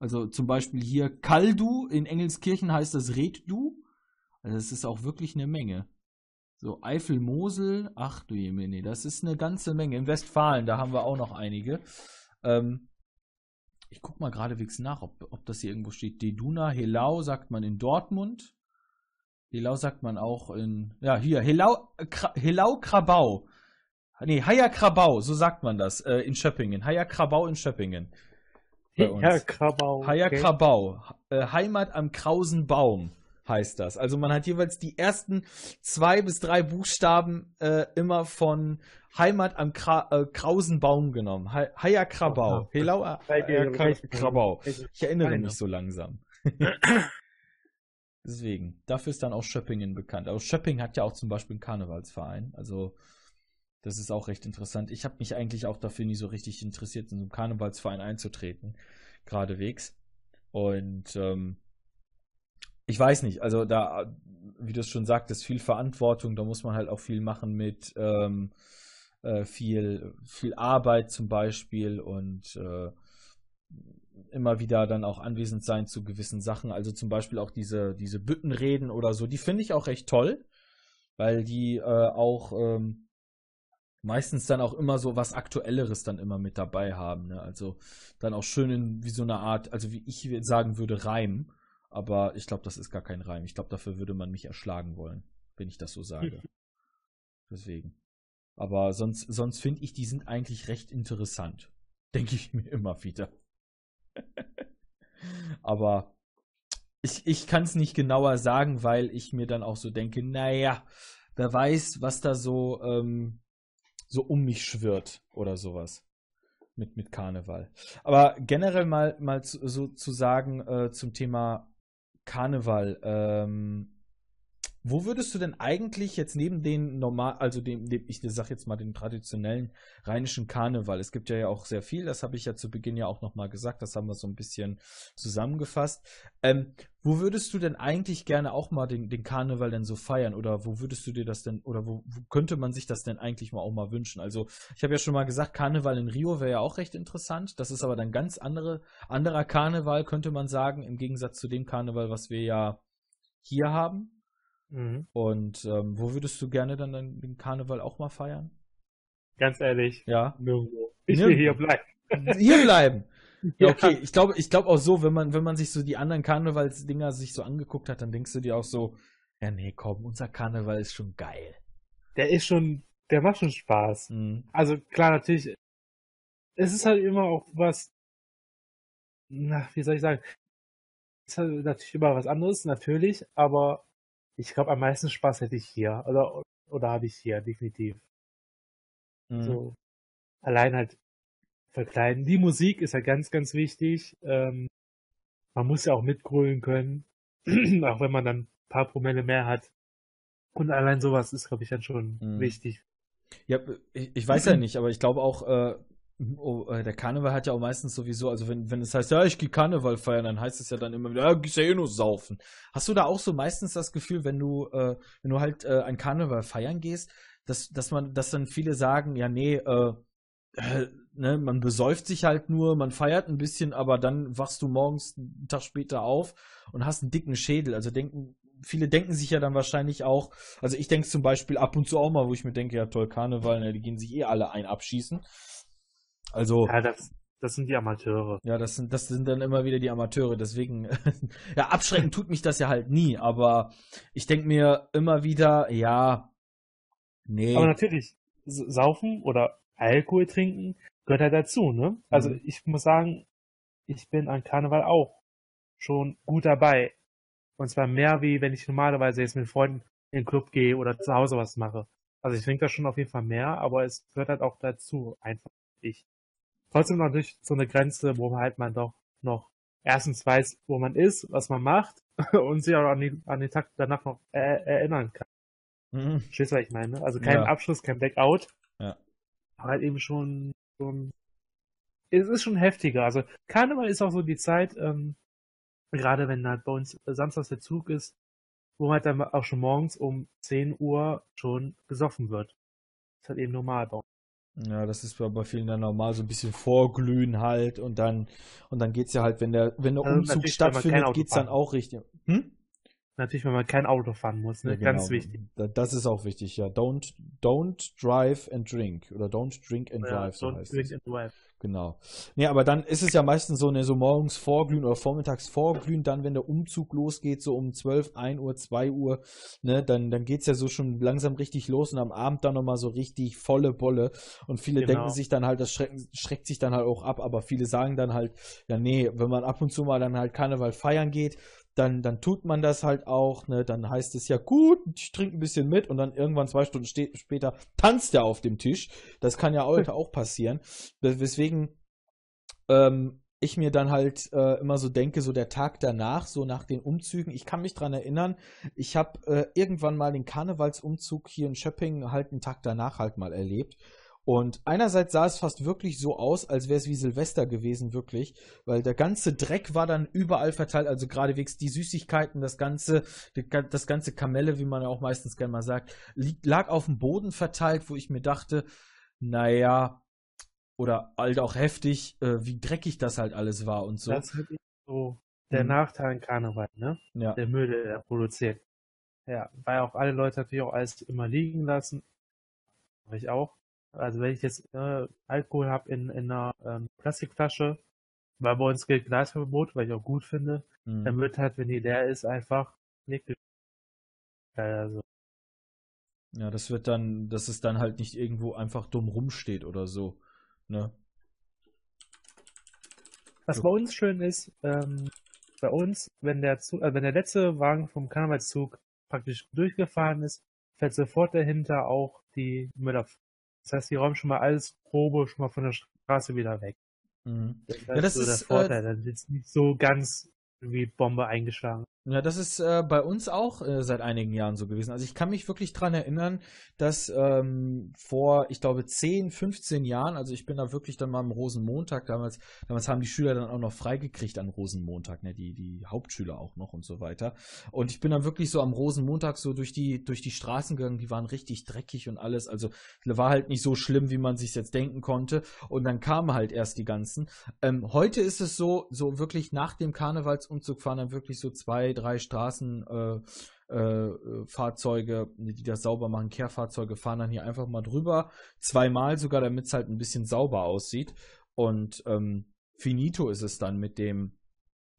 Also zum Beispiel hier Kaldu, in Engelskirchen heißt das Reddu. Also es ist auch wirklich eine Menge. So, Eifel, Mosel, ach du Jemine, das ist eine ganze Menge. In Westfalen, da haben wir auch noch einige. Ähm, ich guck mal geradewegs nach, ob, ob das hier irgendwo steht. Deduna, Helau sagt man in Dortmund. Helau sagt man auch in, ja, hier, Helau, Helau Krabau. Nee, Haya Krabau, so sagt man das, äh, in Schöppingen. Haya Krabau in Schöppingen. Bei uns. Ja, Krabau. Haya okay. Krabau, äh, Heimat am krausen Baum heißt das. Also man hat jeweils die ersten zwei bis drei Buchstaben äh, immer von Heimat am Kra äh, krausen Baum genommen. Hay- Haya Krabau. Aha. Helau äh, äh, Krabau. Ich erinnere mich so langsam. Deswegen, dafür ist dann auch Schöppingen bekannt. Aber Schöpping hat ja auch zum Beispiel einen Karnevalsverein. Also, das ist auch recht interessant. Ich habe mich eigentlich auch dafür nie so richtig interessiert, in so einen Karnevalsverein einzutreten. Geradewegs. Und ähm, ich weiß nicht, also da, wie du es schon sagtest, viel Verantwortung, da muss man halt auch viel machen mit ähm, äh, viel, viel Arbeit zum Beispiel und äh, immer wieder dann auch anwesend sein zu gewissen Sachen. Also zum Beispiel auch diese, diese Büttenreden oder so, die finde ich auch recht toll, weil die äh, auch ähm, meistens dann auch immer so was Aktuelleres dann immer mit dabei haben. Ne? Also dann auch schön in wie so eine Art, also wie ich sagen würde, Reim. Aber ich glaube, das ist gar kein Reim. Ich glaube, dafür würde man mich erschlagen wollen, wenn ich das so sage. Deswegen. Aber sonst, sonst finde ich, die sind eigentlich recht interessant. Denke ich mir immer wieder. Aber ich, ich kann es nicht genauer sagen, weil ich mir dann auch so denke, naja, wer weiß, was da so, ähm, so um mich schwirrt oder sowas. Mit, mit Karneval. Aber generell mal, mal zu, so zu sagen äh, zum Thema Karneval, ähm, wo würdest du denn eigentlich jetzt neben den normal, also dem, dem ich sag jetzt mal den traditionellen rheinischen Karneval, es gibt ja, auch sehr viel, das habe ich ja zu Beginn ja auch nochmal gesagt, das haben wir so ein bisschen zusammengefasst. Ähm, wo würdest du denn eigentlich gerne auch mal den, den Karneval denn so feiern oder wo würdest du dir das denn oder wo, wo könnte man sich das denn eigentlich mal auch mal wünschen? Also ich habe ja schon mal gesagt, Karneval in Rio wäre ja auch recht interessant, das ist aber dann ganz andere, anderer Karneval, könnte man sagen, im Gegensatz zu dem Karneval, was wir ja hier haben. Mhm. Und ähm, wo würdest du gerne dann den Karneval auch mal feiern? Ganz ehrlich, Ja. nirgendwo. Ich Nirgendwo. will hier bleiben. Hier bleiben. Ja, okay. Ich glaube, ich glaube auch so, wenn man, wenn man sich so die anderen Karnevalsdinger sich so angeguckt hat, dann denkst du dir auch so, ja, nee, komm, unser Karneval ist schon geil. Der ist schon, der macht schon Spaß. Mhm. Also klar, natürlich, es ist halt immer auch was, na, wie soll ich sagen, es ist halt natürlich immer was anderes, natürlich, aber ich glaube, am meisten Spaß hätte ich hier, oder, oder habe ich hier, definitiv. Mhm. So, allein halt verkleiden. Die Musik ist ja ganz, ganz wichtig. Ähm, man muss ja auch mitgrölen können, auch wenn man dann ein paar Promille mehr hat. Und allein sowas ist, glaube ich, dann schon mhm. wichtig. Ja, ich, ich weiß ja nicht, aber ich glaube auch, äh, oh, äh, der Karneval hat ja auch meistens sowieso, also wenn, wenn es heißt, ja, ich gehe Karneval feiern, dann heißt es ja dann immer wieder, ja, gehst ja eh nur saufen. Hast du da auch so meistens das Gefühl, wenn du, äh, wenn du halt äh, ein Karneval feiern gehst, dass, dass man, dass dann viele sagen, ja, nee, äh, ne, man besäuft sich halt nur, man feiert ein bisschen, aber dann wachst du morgens einen Tag später auf und hast einen dicken Schädel. Also denken, viele denken sich ja dann wahrscheinlich auch, also ich denke zum Beispiel ab und zu auch mal, wo ich mir denke, ja toll, Karneval, ne, die gehen sich eh alle ein abschießen. Also. Ja, das, das sind die Amateure. Ja, das sind, das sind dann immer wieder die Amateure. Deswegen, ja, abschrecken tut mich das ja halt nie, aber ich denke mir immer wieder, ja, nee. Aber natürlich, saufen oder Alkohol trinken gehört halt dazu, ne? Also mhm. ich muss sagen, ich bin an Karneval auch schon gut dabei. Und zwar mehr wie wenn ich normalerweise jetzt mit Freunden in den Club gehe oder zu Hause was mache. Also ich trinke da schon auf jeden Fall mehr, aber es gehört halt auch dazu, einfach ich. Trotzdem natürlich so eine Grenze, wo halt man doch noch erstens weiß, wo man ist, was man macht und sich auch an, die, an den Tag danach noch er erinnern kann. Mhm. Verstehst du, was ich meine? Also kein ja. Abschluss, kein Blackout. Ja halt eben schon, schon, es ist schon heftiger. Also Karneval ist auch so die Zeit, ähm, gerade wenn halt bei uns samstags der Zug ist, wo halt dann auch schon morgens um 10 Uhr schon gesoffen wird. Das ist halt eben normal bei uns. Ja, das ist bei vielen dann normal so ein bisschen vorglühen halt und dann und dann geht's ja halt, wenn der wenn der also Umzug stattfindet, geht's dann auch richtig. Hm? Natürlich, wenn man kein Auto fahren muss, ne? Ja, genau. ganz wichtig. Das ist auch wichtig, ja. Don't, don't drive and drink. Oder don't drink and drive, ja, so don't drink es. and drive. Genau. Nee, aber dann ist es ja meistens so, ne, so morgens vorglühen oder vormittags vorglühen, dann, wenn der Umzug losgeht, so um 12, 1 Uhr, 2 Uhr, ne, dann, dann geht's ja so schon langsam richtig los und am Abend dann nochmal so richtig volle Bolle. Und viele genau. denken sich dann halt, das schreckt, schreckt sich dann halt auch ab, aber viele sagen dann halt, ja, nee, wenn man ab und zu mal dann halt Karneval feiern geht, dann, dann tut man das halt auch, ne? Dann heißt es ja, gut, ich trinke ein bisschen mit und dann irgendwann zwei Stunden später tanzt er auf dem Tisch. Das kann ja heute auch passieren. Weswegen ähm, ich mir dann halt äh, immer so denke, so der Tag danach, so nach den Umzügen, ich kann mich dran erinnern, ich habe äh, irgendwann mal den Karnevalsumzug hier in Schöpping halt einen Tag danach halt mal erlebt. Und einerseits sah es fast wirklich so aus, als wäre es wie Silvester gewesen, wirklich, weil der ganze Dreck war dann überall verteilt, also geradewegs die Süßigkeiten, das ganze, das ganze Kamelle, wie man ja auch meistens gerne mal sagt, lag auf dem Boden verteilt, wo ich mir dachte, naja, oder halt auch heftig, äh, wie dreckig das halt alles war und so. Das ist so der mhm. Nachteil in Karneval, ne? Ja. Der Müll, der er produziert. Ja, weil auch alle Leute natürlich auch alles immer liegen lassen. Ich auch. Also wenn ich jetzt äh, Alkohol habe in, in einer ähm, Plastikflasche, weil bei uns gilt Glasverbot, weil ich auch gut finde, mhm. dann wird halt, wenn die leer ist, einfach nicht also. Ja, das wird dann, dass es dann halt nicht irgendwo einfach dumm rumsteht oder so. Ne? Was so. bei uns schön ist, ähm, bei uns, wenn der Zug, äh, wenn der letzte Wagen vom Karnevalszug praktisch durchgefahren ist, fährt sofort dahinter auch die Müller das heißt, die räumen schon mal alles Probe schon mal von der Straße wieder weg. Mhm. Das, ja, das so ist der Vorteil. Äh, dann ist nicht so ganz wie Bombe eingeschlagen. Ja, das ist äh, bei uns auch äh, seit einigen Jahren so gewesen. Also ich kann mich wirklich dran erinnern, dass ähm, vor, ich glaube, 10, 15 Jahren, also ich bin da wirklich dann mal am Rosenmontag, damals, damals haben die Schüler dann auch noch freigekriegt an Rosenmontag, ne, die, die Hauptschüler auch noch und so weiter. Und ich bin dann wirklich so am Rosenmontag so durch die, durch die Straßen gegangen, die waren richtig dreckig und alles. Also war halt nicht so schlimm, wie man sich jetzt denken konnte. Und dann kamen halt erst die ganzen. Ähm, heute ist es so, so wirklich nach dem Karnevalsumzug fahren dann wirklich so zwei, drei Straßenfahrzeuge, äh, äh, die das sauber machen, Kehrfahrzeuge fahren dann hier einfach mal drüber, zweimal sogar, damit es halt ein bisschen sauber aussieht. Und ähm, finito ist es dann mit dem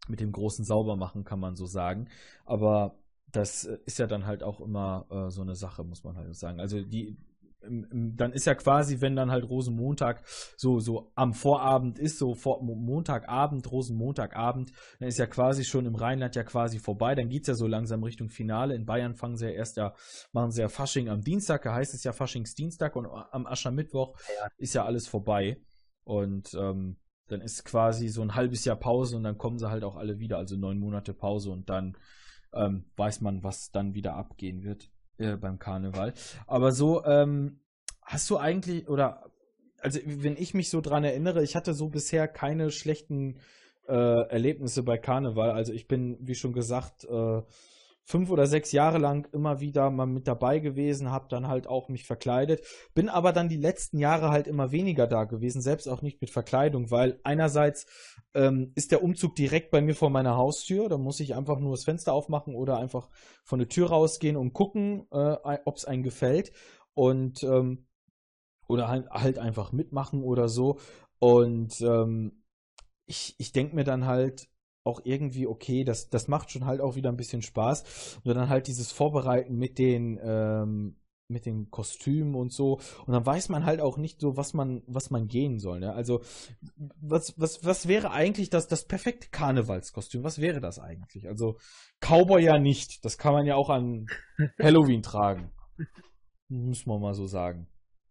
mit dem großen Saubermachen, kann man so sagen. Aber das ist ja dann halt auch immer äh, so eine Sache, muss man halt sagen. Also die dann ist ja quasi, wenn dann halt Rosenmontag so, so am Vorabend ist, so vor, Montagabend, Rosenmontagabend, dann ist ja quasi schon im Rheinland ja quasi vorbei. Dann geht es ja so langsam Richtung Finale. In Bayern fangen sie ja erst ja, machen sie ja Fasching am Dienstag, da heißt es ja Faschingsdienstag und am Aschermittwoch ja. ist ja alles vorbei. Und ähm, dann ist quasi so ein halbes Jahr Pause und dann kommen sie halt auch alle wieder, also neun Monate Pause und dann ähm, weiß man, was dann wieder abgehen wird äh, beim Karneval. Aber so, ähm, hast du eigentlich, oder, also wenn ich mich so dran erinnere, ich hatte so bisher keine schlechten äh, Erlebnisse bei Karneval. Also ich bin, wie schon gesagt, äh, fünf oder sechs Jahre lang immer wieder mal mit dabei gewesen, habe dann halt auch mich verkleidet, bin aber dann die letzten Jahre halt immer weniger da gewesen, selbst auch nicht mit Verkleidung, weil einerseits ähm, ist der Umzug direkt bei mir vor meiner Haustür, da muss ich einfach nur das Fenster aufmachen oder einfach von der Tür rausgehen und gucken, äh, ob es einem gefällt und ähm, oder halt, einfach mitmachen oder so und ähm, ich, ich denke mir dann halt, auch irgendwie okay, das, das macht schon halt auch wieder ein bisschen Spaß. Nur dann halt dieses Vorbereiten mit den, ähm, mit den Kostümen und so. Und dann weiß man halt auch nicht so, was man, was man gehen soll. Ne? Also, was, was, was wäre eigentlich das, das perfekte Karnevalskostüm? Was wäre das eigentlich? Also, Cowboy ja nicht. Das kann man ja auch an Halloween tragen. Muss man mal so sagen.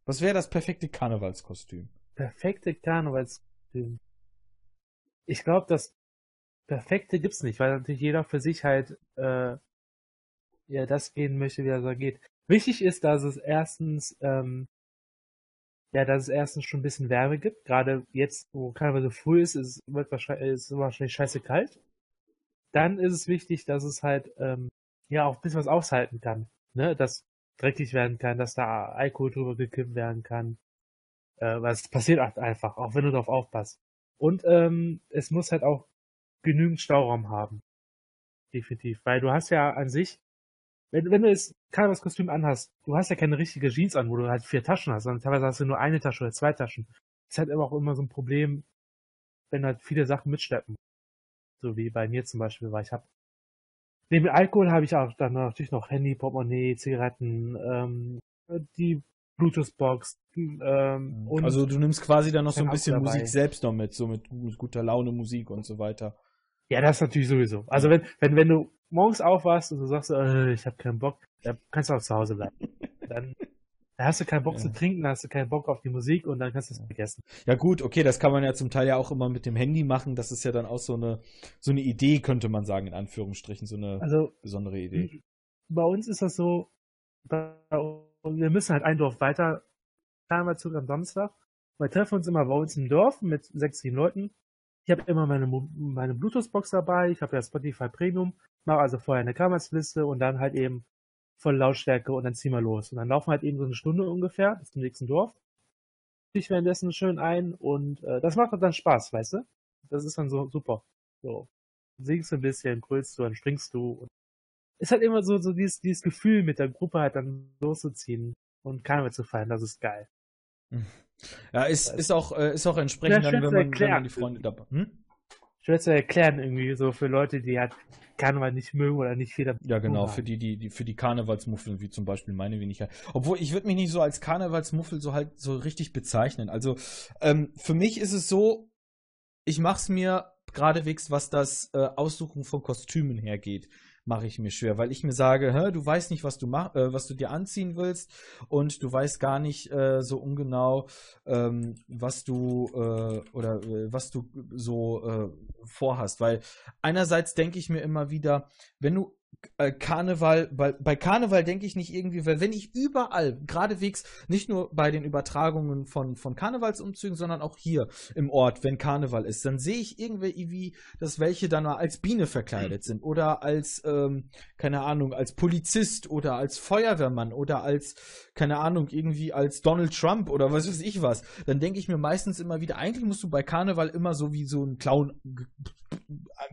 Was wäre das perfekte Karnevalskostüm? Perfekte Karnevalskostüm. Ich glaube, das Perfekte gibt's nicht, weil natürlich jeder für sich halt äh, ja das gehen möchte, wie er so geht. Wichtig ist, dass es erstens ähm, ja, dass es erstens schon ein bisschen Wärme gibt. Gerade jetzt, wo teilweise früh ist, ist, wird wahrscheinlich, ist wahrscheinlich scheiße kalt. Dann ist es wichtig, dass es halt ähm, ja auch ein bisschen was aushalten kann. Ne? Dass dreckig werden kann, dass da Alkohol drüber gekippt werden kann. Äh, was passiert halt einfach, auch wenn du darauf aufpasst. Und ähm, es muss halt auch genügend Stauraum haben. Definitiv. Weil du hast ja an sich, wenn, wenn du jetzt das Kostüm anhast, du hast ja keine richtige Jeans an, wo du halt vier Taschen hast, sondern teilweise hast du nur eine Tasche oder zwei Taschen. Das ist halt immer auch immer so ein Problem, wenn halt viele Sachen mitschleppen. So wie bei mir zum Beispiel, weil ich habe neben Alkohol habe ich auch dann natürlich noch Handy, Portemonnaie, Zigaretten, ähm, die Bluetooth-Box. Ähm, also du nimmst quasi dann noch so ein bisschen Musik selbst noch mit, so mit, mit guter Laune Musik und so weiter. Ja, das ist natürlich sowieso. Also wenn, wenn, wenn du morgens aufwachst und du sagst, äh, ich habe keinen Bock, dann kannst du auch zu Hause bleiben. Dann, dann hast du keinen Bock ja. zu trinken, dann hast du keinen Bock auf die Musik und dann kannst du es vergessen. Ja gut, okay, das kann man ja zum Teil ja auch immer mit dem Handy machen. Das ist ja dann auch so eine so eine Idee, könnte man sagen, in Anführungsstrichen, so eine also, besondere Idee. Bei uns ist das so, bei, wir müssen halt ein Dorf weiter, Karnevalzug am Samstag. Wir treffen uns immer bei uns im Dorf mit sechs, sieben Leuten ich habe immer meine, meine Bluetooth-Box dabei, ich habe ja Spotify Premium, mache also vorher eine Kammersliste und dann halt eben voll Lautstärke und dann ziehen wir los. Und dann laufen wir halt eben so eine Stunde ungefähr bis zum nächsten Dorf. Ich währenddessen schön ein und äh, das macht dann Spaß, weißt du? Das ist dann so super. So. Singst du ein bisschen, grölst du, dann springst du. Und ist halt immer so, so dieses, dieses Gefühl, mit der Gruppe halt dann loszuziehen und Karneval zu feiern, das ist geil. Ja, ist, ist, auch, äh, ist auch entsprechend, dann, wenn, man, wenn man die Freunde dabei. Hm? Schwer zu erklären, irgendwie, so für Leute, die halt Karneval nicht mögen oder nicht viel Ja, genau, für die, die, die, für die Karnevalsmuffeln, wie zum Beispiel meine Wenigkeit. Obwohl, ich würde mich nicht so als Karnevalsmuffel so halt so richtig bezeichnen. Also, ähm, für mich ist es so, ich mach's mir geradewegs, was das äh, Aussuchen von Kostümen hergeht mache ich mir schwer, weil ich mir sage, hä, du weißt nicht, was du mach, äh, was du dir anziehen willst und du weißt gar nicht äh, so ungenau, ähm, was du äh, oder äh, was du so äh, vorhast, weil einerseits denke ich mir immer wieder, wenn du Karneval, bei, bei Karneval denke ich nicht irgendwie, weil wenn ich überall, geradewegs, nicht nur bei den Übertragungen von, von Karnevalsumzügen, sondern auch hier im Ort, wenn Karneval ist, dann sehe ich irgendwie, wie, dass welche dann als Biene verkleidet sind oder als, ähm, keine Ahnung, als Polizist oder als Feuerwehrmann oder als, keine Ahnung, irgendwie als Donald Trump oder was weiß ich was. Dann denke ich mir meistens immer wieder, eigentlich musst du bei Karneval immer so wie so ein Clown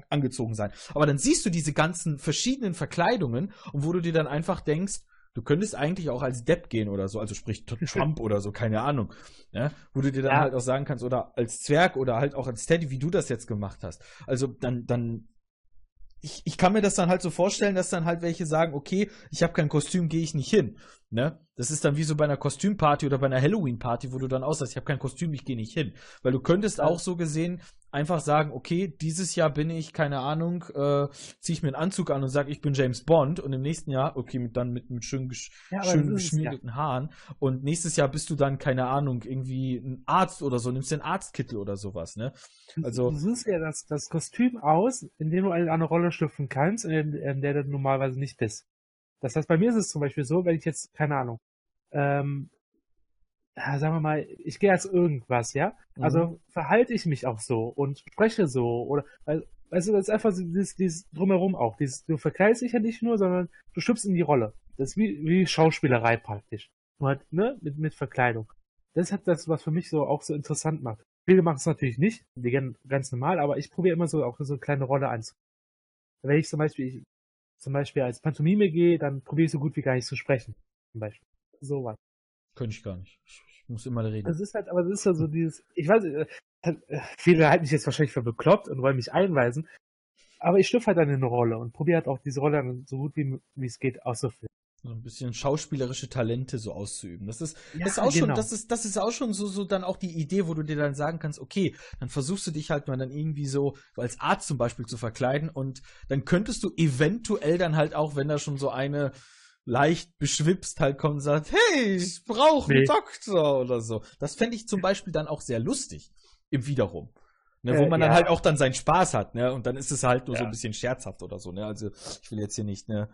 angezogen sein. Aber dann siehst du diese ganzen verschiedenen Verkleidungen und wo du dir dann einfach denkst, du könntest eigentlich auch als Depp gehen oder so, also sprich Trump oder so, keine Ahnung. Ja? Wo du dir dann ja. halt auch sagen kannst, oder als Zwerg oder halt auch als Teddy, wie du das jetzt gemacht hast. Also dann, dann ich, ich kann mir das dann halt so vorstellen, dass dann halt welche sagen, okay, ich habe kein Kostüm, gehe ich nicht hin. Ne? Das ist dann wie so bei einer Kostümparty oder bei einer Halloween-Party, wo du dann aussagst, ich habe kein Kostüm, ich gehe nicht hin. Weil du könntest auch so gesehen einfach sagen, okay, dieses Jahr bin ich, keine Ahnung, äh, ziehe ich mir einen Anzug an und sage, ich bin James Bond und im nächsten Jahr, okay, mit, dann mit, mit schön, ja, schön geschmierten ja. Haaren und nächstes Jahr bist du dann, keine Ahnung, irgendwie ein Arzt oder so, nimmst einen Arztkittel oder sowas, ne? Also. Du suchst ja das, das Kostüm aus, in dem du eine, eine Rolle schlüpfen kannst, in, in der du normalerweise nicht bist. Das heißt, bei mir ist es zum Beispiel so, wenn ich jetzt, keine Ahnung, ähm, sagen wir mal, ich gehe als irgendwas, ja? Mhm. Also verhalte ich mich auch so und spreche so oder weißt du, das ist einfach dieses, dieses drumherum auch. Dieses, du verkleidest dich ja nicht nur, sondern du schüpfst in die Rolle. Das ist wie, wie Schauspielerei praktisch. Nur halt, ne, mit, mit Verkleidung. Das hat das, was für mich so auch so interessant macht. Viele machen es natürlich nicht, die gehen ganz normal, aber ich probiere immer so auch so eine kleine Rolle einzubauen. Wenn ich zum Beispiel, ich, zum Beispiel als Pantomime gehe, dann probiere ich so gut wie gar nicht zu sprechen. Zum Beispiel. So was. Könnte ich gar nicht. Ich, muss immer reden. Das ist halt, aber das ist ja so dieses, ich weiß, äh, äh, viele halten mich jetzt wahrscheinlich für bekloppt und wollen mich einweisen, aber ich schlüpfe halt dann in eine Rolle und probiere halt auch diese Rolle dann so gut wie, wie es geht auszufüllen. So ein bisschen schauspielerische Talente so auszuüben. Das ist, ja, das ist auch genau. schon, das ist, das ist auch schon so, so dann auch die Idee, wo du dir dann sagen kannst, okay, dann versuchst du dich halt mal dann irgendwie so, so als Arzt zum Beispiel zu verkleiden und dann könntest du eventuell dann halt auch, wenn da schon so eine leicht beschwipst halt kommt und sagt, hey, ich brauche einen nee. Doktor oder so. Das fände ich zum Beispiel dann auch sehr lustig im Wiederum. Ne, wo äh, man ja. dann halt auch dann seinen Spaß hat, ne? Und dann ist es halt nur ja. so ein bisschen scherzhaft oder so, ne? Also ich will jetzt hier nicht ne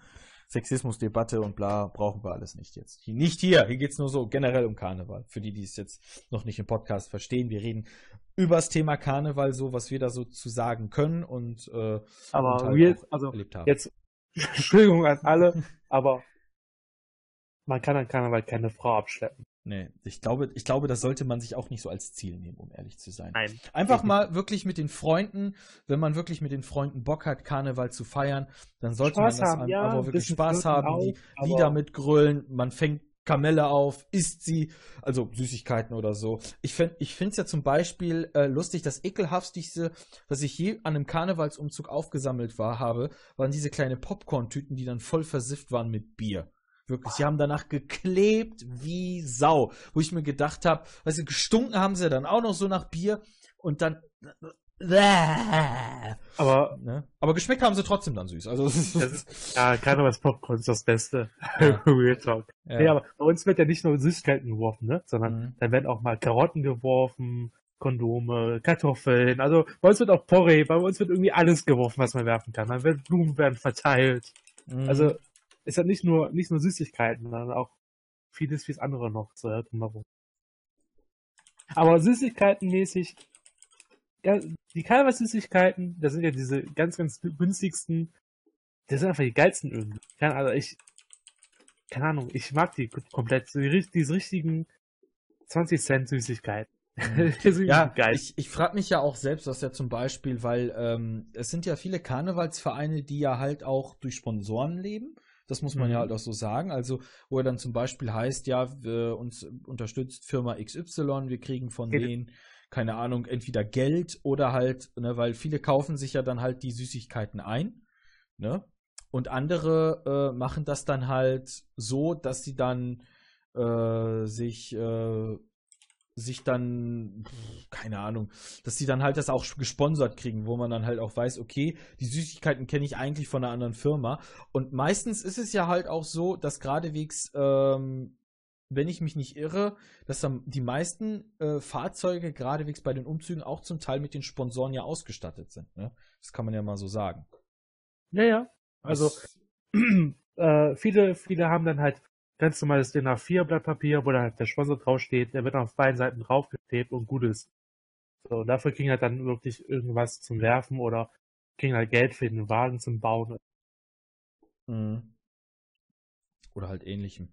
Sexismusdebatte und bla, brauchen wir alles nicht jetzt. Nicht hier, hier geht's nur so generell um Karneval. Für die, die es jetzt noch nicht im Podcast verstehen, wir reden über das Thema Karneval, so was wir da so zu sagen können und äh, aber und halt wir, also jetzt Entschuldigung an alle, aber man kann an Karneval keine Frau abschleppen. Nee, ich glaube, ich glaube, das sollte man sich auch nicht so als Ziel nehmen, um ehrlich zu sein. Nein. Einfach mal wirklich mit den Freunden, wenn man wirklich mit den Freunden Bock hat, Karneval zu feiern, dann sollte Spaß man das haben, ja, aber wirklich Spaß haben, auch, die Lieder mitgrölen, man fängt Kamelle auf, isst sie, also Süßigkeiten oder so. Ich finde ich finde es ja zum Beispiel äh, lustig, das ekelhafteste, was ich je an einem Karnevalsumzug aufgesammelt war, habe, waren diese kleine Popcorn-Tüten, die dann voll versifft waren mit Bier. Wirklich, sie haben danach geklebt wie Sau. Wo ich mir gedacht habe, weißt du, gestunken haben sie dann auch noch so nach Bier und dann. Aber, ne? aber geschmeckt haben sie trotzdem dann süß. Also, ist, ja, was Popcorn ist das Beste. Ja. Real Talk. Ja. Nee, aber bei uns wird ja nicht nur Süßigkeiten geworfen, ne? Sondern mhm. dann werden auch mal Karotten geworfen, Kondome, Kartoffeln. Also bei uns wird auch Porree, bei uns wird irgendwie alles geworfen, was man werfen kann. Dann wird Blumen werden verteilt. Mhm. Also es hat nicht nur, nicht nur Süßigkeiten, sondern auch vieles, vieles andere noch so drumherum. Aber Süßigkeitenmäßig, ja, die Karnevalssüßigkeiten, das sind ja diese ganz, ganz günstigsten, das sind einfach die geilsten irgendwie. Also ich, keine Ahnung, ich mag die komplett, diese richtigen 20 Cent Süßigkeiten. Mhm. ja, geil. ich, ich frage mich ja auch selbst, was ja zum Beispiel, weil ähm, es sind ja viele Karnevalsvereine, die ja halt auch durch Sponsoren leben. Das muss man mhm. ja halt auch so sagen. Also, wo er dann zum Beispiel heißt, ja, wir, uns unterstützt Firma XY, wir kriegen von okay. denen, keine Ahnung, entweder Geld oder halt, ne, weil viele kaufen sich ja dann halt die Süßigkeiten ein, ne? Und andere äh, machen das dann halt so, dass sie dann äh, sich äh, sich dann, keine Ahnung, dass sie dann halt das auch gesponsert kriegen, wo man dann halt auch weiß, okay, die Süßigkeiten kenne ich eigentlich von einer anderen Firma. Und meistens ist es ja halt auch so, dass geradewegs, ähm, wenn ich mich nicht irre, dass dann die meisten äh, Fahrzeuge geradewegs bei den Umzügen auch zum Teil mit den Sponsoren ja ausgestattet sind. Ne? Das kann man ja mal so sagen. Ja, ja. Also äh, viele, viele haben dann halt ganz normales DIN A4 Blatt Papier, wo dann halt der Sponsor draufsteht, der wird auf beiden Seiten draufgeklebt und gut ist. So, dafür kriegen halt dann wirklich irgendwas zum Werfen oder kriegen halt Geld für den Wagen zum Bauen. Mhm. Oder halt ähnlichem.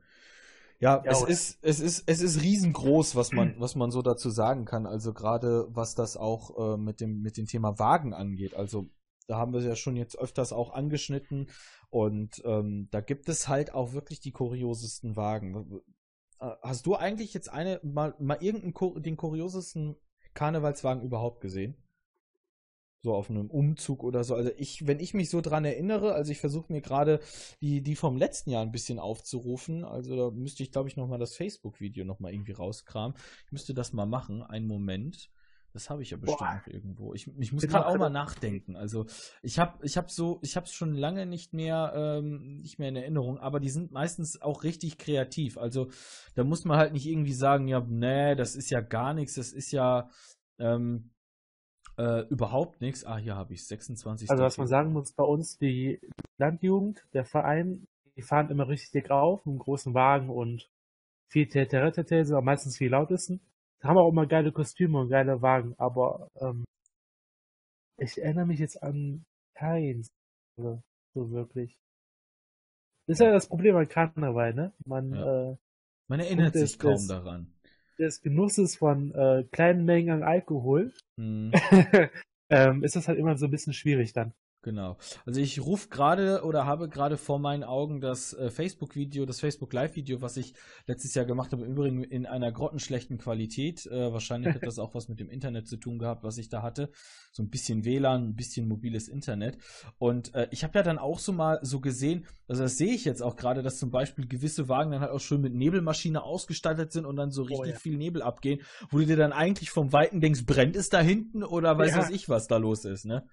Ja, ja es ist, es ist, es ist riesengroß, was man, was man so dazu sagen kann. Also gerade was das auch äh, mit dem, mit dem Thema Wagen angeht. Also da haben wir es ja schon jetzt öfters auch angeschnitten. Und ähm, da gibt es halt auch wirklich die kuriosesten Wagen. Äh, hast du eigentlich jetzt eine, mal, mal irgendeinen den kuriosesten Karnevalswagen überhaupt gesehen? so auf einem Umzug oder so. Also ich, wenn ich mich so dran erinnere, also ich versuche mir gerade die, die vom letzten Jahr ein bisschen aufzurufen. Also da müsste ich, glaube ich, nochmal das Facebook-Video nochmal irgendwie rauskramen. Ich müsste das mal machen. Einen Moment. Das habe ich ja bestimmt Boah. irgendwo. Ich, ich muss gerade auch mal nachdenken. Also ich habe ich hab so, ich habe es schon lange nicht mehr, ähm, nicht mehr in Erinnerung, aber die sind meistens auch richtig kreativ. Also da muss man halt nicht irgendwie sagen, ja, nee, das ist ja gar nichts, das ist ja, ähm, äh, überhaupt nichts. Ah, hier habe ich 26. Also was man sagen muss, bei uns die Landjugend, der Verein, die fahren immer richtig dick auf, mit einem großen Wagen und viel Teteretete, sind auch meistens viel lautesten. Da haben auch immer geile Kostüme und geile Wagen, aber ähm, ich erinnere mich jetzt an keins. So wirklich. Das ist ja das Problem an Karneval, ne? Man, ja. äh, Man erinnert sich kaum das, daran des Genusses von äh, kleinen Mengen an Alkohol mhm. ähm, ist das halt immer so ein bisschen schwierig dann. Genau. Also ich rufe gerade oder habe gerade vor meinen Augen das äh, Facebook-Video, das Facebook-Live-Video, was ich letztes Jahr gemacht habe, im Übrigen in einer grottenschlechten Qualität. Äh, wahrscheinlich hat das auch was mit dem Internet zu tun gehabt, was ich da hatte. So ein bisschen WLAN, ein bisschen mobiles Internet. Und äh, ich habe ja dann auch so mal so gesehen, also das sehe ich jetzt auch gerade, dass zum Beispiel gewisse Wagen dann halt auch schön mit Nebelmaschine ausgestattet sind und dann so oh richtig oh, ja. viel Nebel abgehen, wo du dir dann eigentlich vom Weiten denkst, brennt es da hinten oder weiß ja. was ich, was da los ist, ne?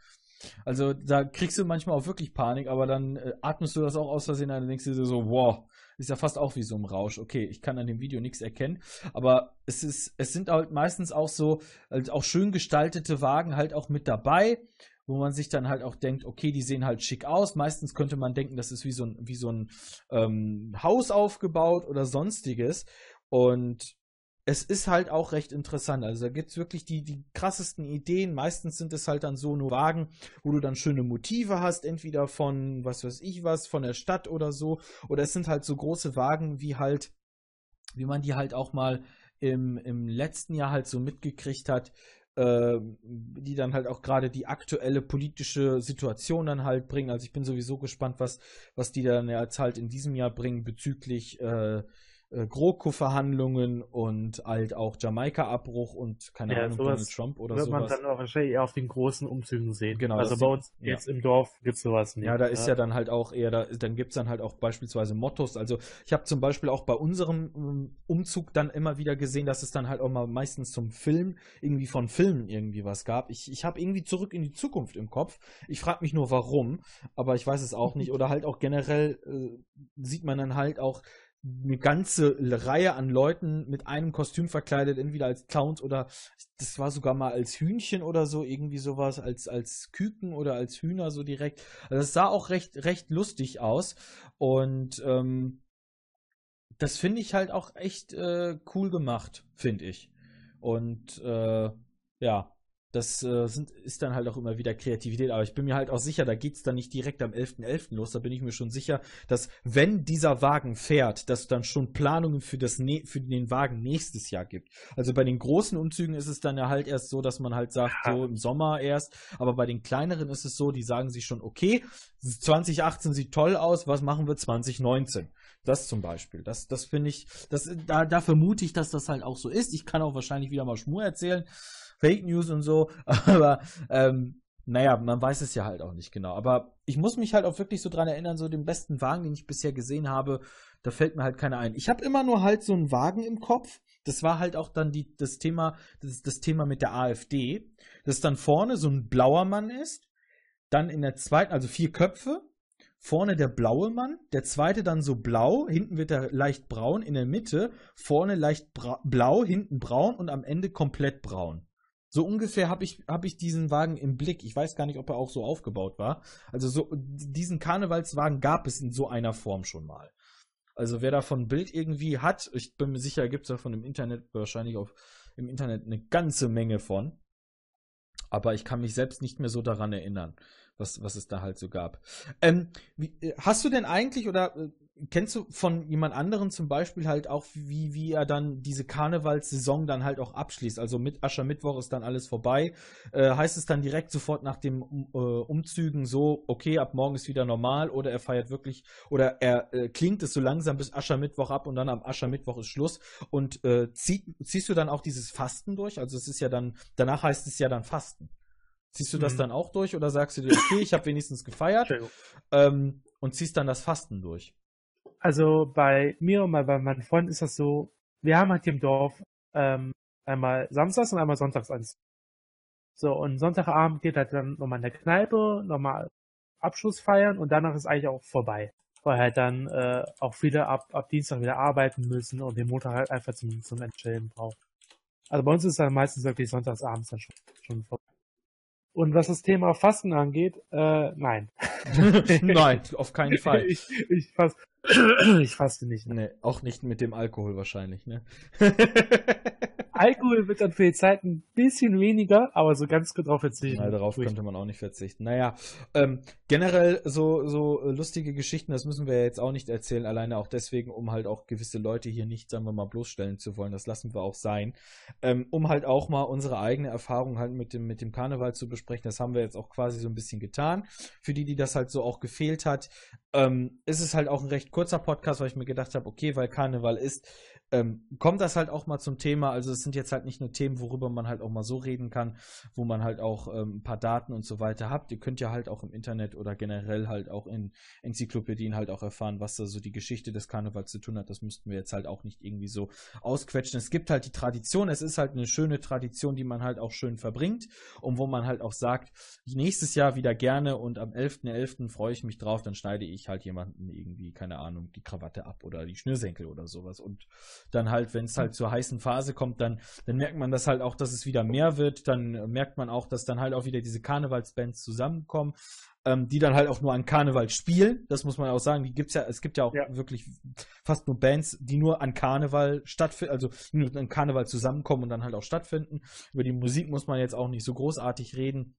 Also da kriegst du manchmal auch wirklich Panik, aber dann äh, atmest du das auch aus Versehen und dann denkst dir so, wow, ist ja fast auch wie so ein Rausch. Okay, ich kann an dem Video nichts erkennen, aber es ist, es sind halt meistens auch so, halt auch schön gestaltete Wagen halt auch mit dabei, wo man sich dann halt auch denkt, okay, die sehen halt schick aus. Meistens könnte man denken, das ist wie so ein, wie so ein ähm, Haus aufgebaut oder sonstiges. Und es ist halt auch recht interessant. Also da gibt es wirklich die, die krassesten Ideen. Meistens sind es halt dann so nur Wagen, wo du dann schöne Motive hast, entweder von was weiß ich was, von der Stadt oder so. Oder es sind halt so große Wagen, wie halt, wie man die halt auch mal im, im letzten Jahr halt so mitgekriegt hat, äh, die dann halt auch gerade die aktuelle politische Situation dann halt bringen. Also ich bin sowieso gespannt, was, was die dann jetzt halt in diesem Jahr bringen bezüglich äh, äh, GroKo-Verhandlungen und halt auch Jamaika-Abbruch und keine ja, Ahnung, Donald Trump oder wird sowas. Wird man dann auch wahrscheinlich eher auf den großen Umzügen sehen. Genau. Also bei uns ja. jetzt im Dorf gibt's sowas nicht. Ja, da ist ja, dann halt auch eher, da, dann gibt's dann halt auch beispielsweise Mottos. Also ich habe zum Beispiel auch bei unserem ähm, Umzug dann immer wieder gesehen, dass es dann halt auch mal meistens zum Film irgendwie von Filmen irgendwie was gab. Ich, ich habe irgendwie zurück in die Zukunft im Kopf. Ich frage mich nur warum, aber ich weiß es auch nicht. Oder halt auch generell äh, sieht man dann halt auch eine ganze Reihe an Leuten mit einem Kostüm verkleidet, entweder als Clowns oder das war sogar mal als Hühnchen oder so, irgendwie sowas, als, als Küken oder als Hühner so direkt. Also es sah auch recht, recht lustig aus. Und ähm, das finde ich halt auch echt äh, cool gemacht, finde ich. Und äh, ja, das äh, sind, ist dann halt auch immer wieder Kreativität. Aber ich bin mir halt auch sicher, da geht es dann nicht direkt am 11.11. .11. los. Da bin ich mir schon sicher, dass wenn dieser Wagen fährt, dass es dann schon Planungen für, das ne für den Wagen nächstes Jahr gibt. Also bei den großen Umzügen ist es dann ja halt erst so, dass man halt sagt, so im Sommer erst. Aber bei den kleineren ist es so, die sagen sich schon, okay, 2018 sieht toll aus, was machen wir 2019? Das zum Beispiel. Das, das finde ich, das, da, da vermute ich, dass das halt auch so ist. Ich kann auch wahrscheinlich wieder mal Schmur erzählen. Fake News und so, aber ähm, naja, man weiß es ja halt auch nicht genau. Aber ich muss mich halt auch wirklich so dran erinnern, so den besten Wagen, den ich bisher gesehen habe, da fällt mir halt keiner ein. Ich habe immer nur halt so einen Wagen im Kopf. Das war halt auch dann die, das Thema, das, das Thema mit der AfD, dass dann vorne so ein blauer Mann ist, dann in der zweiten, also vier Köpfe, vorne der blaue Mann, der zweite dann so blau, hinten wird er leicht braun, in der Mitte vorne leicht blau, hinten braun und am Ende komplett braun. So ungefähr habe ich, hab ich diesen Wagen im Blick. Ich weiß gar nicht, ob er auch so aufgebaut war. Also so, diesen Karnevalswagen gab es in so einer Form schon mal. Also wer davon ein Bild irgendwie hat, ich bin mir sicher, gibt es davon im Internet wahrscheinlich auf im Internet eine ganze Menge von. Aber ich kann mich selbst nicht mehr so daran erinnern, was, was es da halt so gab. Ähm, wie, äh, hast du denn eigentlich oder äh, kennst du von jemand anderen zum Beispiel halt auch, wie, wie er dann diese Karnevalssaison dann halt auch abschließt? Also mit Aschermittwoch ist dann alles vorbei. Äh, heißt es dann direkt sofort nach dem äh, Umzügen so, okay, ab morgen ist wieder normal oder er feiert wirklich oder er äh, klingt es so langsam bis Aschermittwoch ab und dann am Aschermittwoch ist Schluss und äh, zieh, ziehst du dann auch dieses Fasten durch? Also es ist ja dann, danach heißt es ja dann Fasten. Ziehst du das Mhm. dann auch durch oder sagst du dir, okay, ich habe wenigstens gefeiert ähm, und ziehst dann das Fasten durch? Also bei mir und bei meinen Freunden ist das so, wir haben halt hier im Dorf ähm, einmal samstags und einmal sonntags eins. So, und Sonntagabend geht halt dann nochmal in der Kneipe, nochmal Abschluss feiern und danach ist eigentlich auch vorbei. Weil halt dann äh, auch viele ab, ab Dienstag wieder arbeiten müssen und den Montag halt einfach zum, zum Entschillen brauchen. Also bei uns ist dann meistens wirklich sonntagsabends dann schon, schon vorbei. Und was das Thema Fasten angeht, äh, nein. Nein, auf keinen Fall. Ich, ich, fast, ich faste nicht. Nee, auch nicht mit dem Alkohol wahrscheinlich, ne? Alkohol wird dann für die Zeit ein bisschen weniger, aber so ganz gut drauf verzichten. Ja, darauf könnte man auch nicht verzichten. Naja, ähm, generell so, so lustige Geschichten, das müssen wir jetzt auch nicht erzählen, alleine auch deswegen, um halt auch gewisse Leute hier nicht, sagen wir mal, bloßstellen zu wollen. Das lassen wir auch sein. Ähm, um halt auch mal unsere eigene Erfahrung halt mit dem, mit dem Karneval zu besprechen. Das haben wir jetzt auch quasi so ein bisschen getan. Für die, die das halt so auch gefehlt hat, ähm, ist es halt auch ein recht kurzer Podcast, weil ich mir gedacht habe, okay, weil Karneval ist, ähm, kommt das halt auch mal zum Thema. Also es sind jetzt halt nicht nur Themen, worüber man halt auch mal so reden kann, wo man halt auch ähm, ein paar Daten und so weiter habt. Ihr könnt ja halt auch im Internet oder generell halt auch in Enzyklopädien halt auch erfahren, was da so die Geschichte des Karnevals zu tun hat. Das müssten wir jetzt halt auch nicht irgendwie so ausquetschen. Es gibt halt die Tradition, es ist halt eine schöne Tradition, die man halt auch schön verbringt und wo man halt auch sagt, nächstes Jahr wieder gerne und am 11.11. freue ich mich drauf, dann schneide ich halt jemanden irgendwie, keine Ahnung, die Krawatte ab oder die Schnürsenkel oder sowas und dann halt, wenn es halt zur heißen Phase kommt, dann, dann merkt man das halt auch, dass es wieder mehr wird. Dann merkt man auch, dass dann halt auch wieder diese Karnevalsbands zusammenkommen, ähm, die dann halt auch nur an Karneval spielen. Das muss man auch sagen. Die gibt's ja, es gibt ja auch Ja. wirklich fast nur Bands, die nur an Karneval stattfinden, also nur an Karneval zusammenkommen und dann halt auch stattfinden. Über die Musik muss man jetzt auch nicht so großartig reden.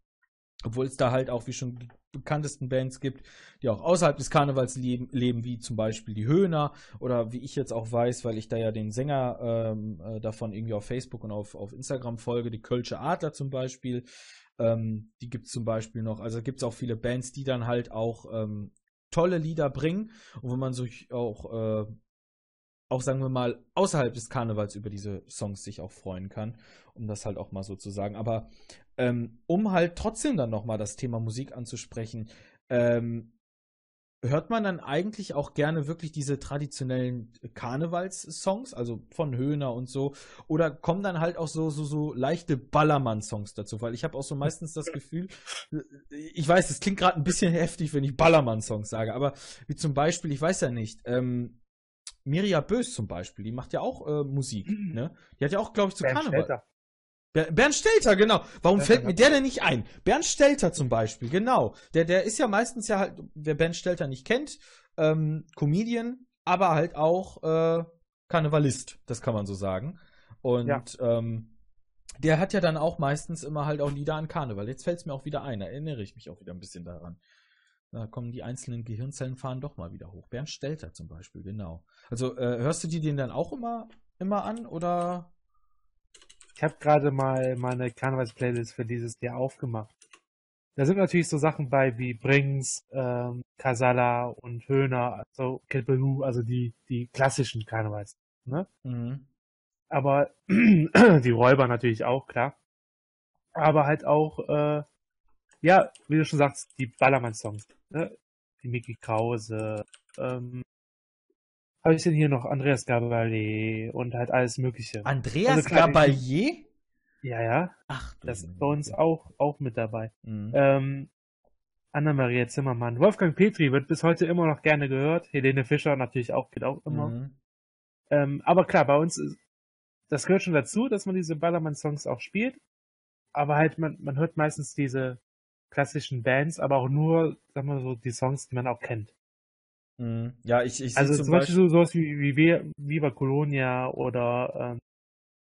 Obwohl es da halt auch wie schon die bekanntesten Bands gibt, die auch außerhalb des Karnevals leben, leben wie zum Beispiel die Höhner oder wie ich jetzt auch weiß, weil ich da ja den Sänger ähm, äh, davon irgendwie auf Facebook und auf, auf Instagram folge, die Kölsche Adler zum Beispiel, ähm, die gibt es zum Beispiel noch. Also gibt es auch viele Bands, die dann halt auch ähm, tolle Lieder bringen und wo man sich auch, äh, auch sagen wir mal, außerhalb des Karnevals über diese Songs sich auch freuen kann, um das halt auch mal so zu sagen. Aber ähm, um halt trotzdem dann nochmal das Thema Musik anzusprechen, ähm, hört man dann eigentlich auch gerne wirklich diese traditionellen Karnevalssongs, also von Höhner und so, oder kommen dann halt auch so so so leichte Ballermann-Songs dazu, weil ich habe auch so meistens das Gefühl, ich weiß, es klingt gerade ein bisschen heftig, wenn ich Ballermann-Songs sage, aber wie zum Beispiel, ich weiß ja nicht, ähm, Mirja Bös zum Beispiel, die macht ja auch äh, Musik, ne? Die hat ja auch, glaube ich, zu Karneval. Stelter. Ber Bernd Stelter, genau. Warum fällt mir der denn nicht ein? Bernd Stelter zum Beispiel, genau. Der, der ist ja meistens ja halt, wer Bernd Stelter nicht kennt, ähm, Comedian, aber halt auch äh, Karnevalist, das kann man so sagen. Und Ja. ähm, der hat ja dann auch meistens immer halt auch Lieder an Karneval. Jetzt fällt es mir auch wieder ein, da erinnere ich mich auch wieder ein bisschen daran. Da kommen die einzelnen Gehirnzellen fahren doch mal wieder hoch. Bernd Stelter zum Beispiel, genau. Also äh, hörst du dir den dann auch immer, immer an oder? Ich habe gerade mal meine Karnevals-Playlist für dieses Jahr aufgemacht. Da sind natürlich so Sachen bei wie Brings, ähm, Casala und Höhner, also Kelpelu, also die, die klassischen Karnevals. Ne? Mhm. Aber die Räuber natürlich auch, klar. Aber halt auch, äh, ja, wie du schon sagst, die Ballermann-Songs. Ne? Die Mickey Krause, ähm, habe ich denn hier noch Andreas Gabalet und halt alles Mögliche. Andreas Also Gabalier? Ja, ja, Ach, das ist bei uns auch, auch mit dabei. Mhm. Ähm, Anna-Maria Zimmermann. Wolfgang Petri wird bis heute immer noch gerne gehört. Helene Fischer natürlich auch, geht auch immer. Mhm. Ähm, aber klar, bei uns ist, das gehört schon dazu, dass man diese Ballermann-Songs auch spielt. Aber halt, man, man hört meistens diese klassischen Bands, aber auch nur, sagen wir so, die Songs, die man auch kennt. Mhm. Ja, ich, ich Also zum Beispiel so sowas wie, wie Vi- Viva Colonia oder ähm,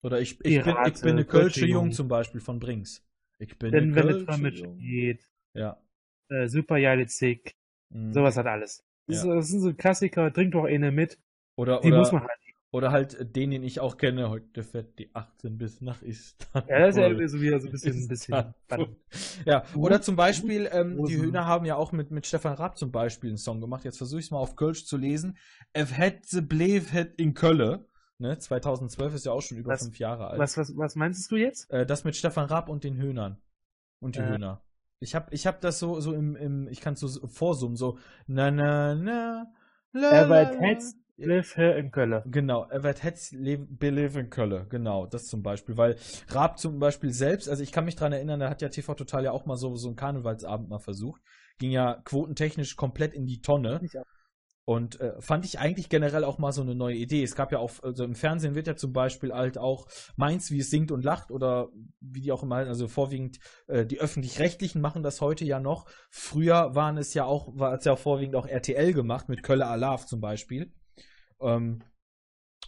oder ich, ich, bin, ich Pirate, bin eine Kölsche Jung zum Beispiel von Brings. Ich bin Denn wenn Trömmel Jung. steht, Ja. äh, Super Jalizik, Mhm. sowas hat alles. Das, Ja. ist, das sind so Klassiker, trink doch eine mit, Oder, die oder, muss man halt. Oder halt den, den ich auch kenne, heute fährt die 18 bis nach Istanbul. Ja, das ist ja irgendwie so wieder so ein bisschen, ein bisschen. Ja, oder zum Beispiel, ähm, die. Höhner haben ja auch mit, mit Stefan Raab zum Beispiel einen Song gemacht. Jetzt versuche ich es mal auf Kölsch zu lesen. F het ze bleef het in Kölle. Ne, 2012 ist ja auch schon über Was- fünf Jahre alt. Was, was, was meinst du jetzt? Äh, das mit Stefan Raab und den Höhnern. Und die Äh. Hühner. Ich hab, ich hab das so, so im, im ich kann so vorsummen, so na na na la, Er la. Hetz, live here in Köln. Genau, er wird Hetz believe in Köln, genau, das zum Beispiel, weil Raab zum Beispiel selbst, also ich kann mich dran erinnern, da hat ja TV Total ja auch mal so, so einen Karnevalsabend mal versucht, ging ja quotentechnisch komplett in die Tonne Ich auch. und äh, fand ich eigentlich generell auch mal so eine neue Idee. Es gab ja auch, also im Fernsehen wird ja zum Beispiel halt auch Mainz, wie es singt und lacht oder wie die auch immer, also vorwiegend äh, die öffentlich-rechtlichen machen das heute ja noch. Früher waren es ja auch, war es ja vorwiegend auch RTL gemacht mit Kölle Alarv zum Beispiel. Ähm,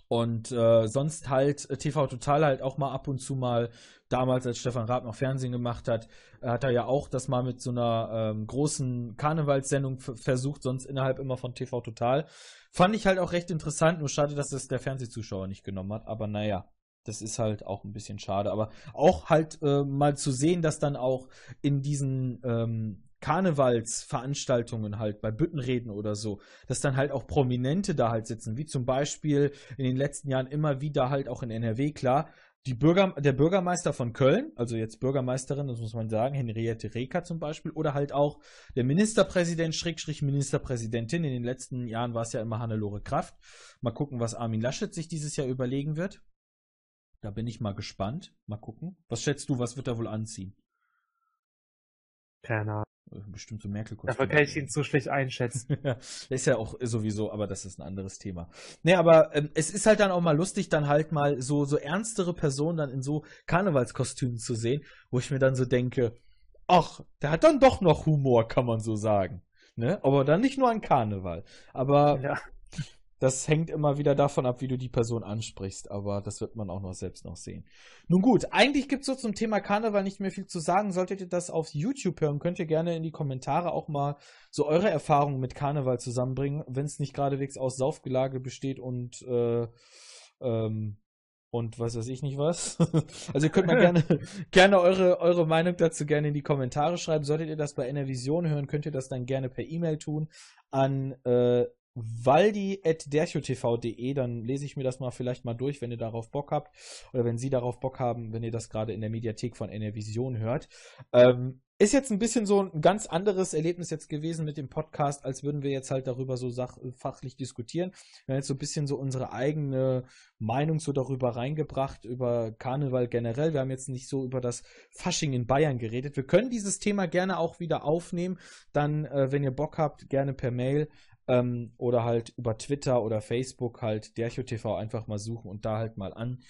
und äh, sonst halt äh, TV Total halt auch mal ab und zu mal, damals als Stefan Raab noch Fernsehen gemacht hat, äh, hat er ja auch das mal mit so einer ähm, großen Karnevalssendung versucht, sonst innerhalb immer von TV Total. Fand ich halt auch recht interessant, nur schade, dass das der Fernsehzuschauer nicht genommen hat, aber naja. Das ist halt auch ein bisschen schade, aber auch halt äh, mal zu sehen, dass dann auch in diesen ähm, Karnevalsveranstaltungen halt bei Büttenreden oder so, dass dann halt auch Prominente da halt sitzen, wie zum Beispiel in den letzten Jahren immer wieder halt auch in NRW, klar, die Bürger, der Bürgermeister von Köln, also jetzt Bürgermeisterin, das muss man sagen, Henriette Reker zum Beispiel, oder halt auch der Ministerpräsident, Schrägstrich Ministerpräsidentin. In den letzten Jahren war es ja immer Hannelore Kraft. Mal gucken, was Armin Laschet sich dieses Jahr überlegen wird. Da bin ich mal gespannt. Mal gucken. Was schätzt du, was wird er wohl anziehen? Keine Ahnung. Bestimmt so merkel Dafür kann ich ihn so schlecht einschätzen. Ist ja auch sowieso, aber das ist ein anderes Thema. Nee, aber ähm, es ist halt dann auch mal lustig, dann halt mal so, so ernstere Personen dann in so Karnevalskostümen zu sehen, wo ich mir dann so denke, ach, der hat dann doch noch Humor, kann man so sagen. Ne? Aber dann nicht nur an Karneval. Aber Ja. Das hängt immer wieder davon ab, wie du die Person ansprichst, aber das wird man auch noch selbst noch sehen. Nun gut, eigentlich gibt's so zum Thema Karneval nicht mehr viel zu sagen. Solltet ihr das auf YouTube hören, könnt ihr gerne in die Kommentare auch mal so eure Erfahrungen mit Karneval zusammenbringen, wenn es nicht geradewegs aus Saufgelage besteht und äh, ähm, und was weiß ich nicht was. also ihr könnt mal gerne, gerne eure, eure Meinung dazu gerne in die Kommentare schreiben. Solltet ihr das bei Enervision hören, könnt ihr das dann gerne per E-Mail tun an äh, waldi.derchotv.de, dann lese ich mir das mal vielleicht mal durch, wenn ihr darauf Bock habt. Oder wenn Sie darauf Bock haben, wenn ihr das gerade in der Mediathek von Enervision hört. Ähm, ist jetzt ein bisschen so ein ganz anderes Erlebnis jetzt gewesen mit dem Podcast, als würden wir jetzt halt darüber so sach fachlich diskutieren. Wir haben jetzt so ein bisschen so unsere eigene Meinung so darüber reingebracht, über Karneval generell. Wir haben jetzt nicht so über das Fasching in Bayern geredet. Wir können dieses Thema gerne auch wieder aufnehmen. Dann, äh, wenn ihr Bock habt, gerne per Mail ähm, oder halt über Twitter oder Facebook halt DerchoTV einfach mal suchen und da halt mal an,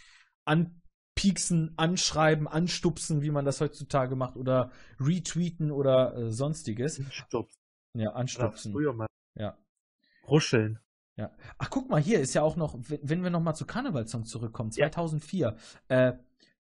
anpieksen, anschreiben, anstupsen, wie man das heutzutage macht oder retweeten oder äh, sonstiges. Stopp. Ja, anstupsen. früher mal. Ja. Ruscheln. Ja. Ach, guck mal, hier ist ja auch noch, wenn wir noch mal zu Karnevalssong zurückkommen, Ja. 2004, äh,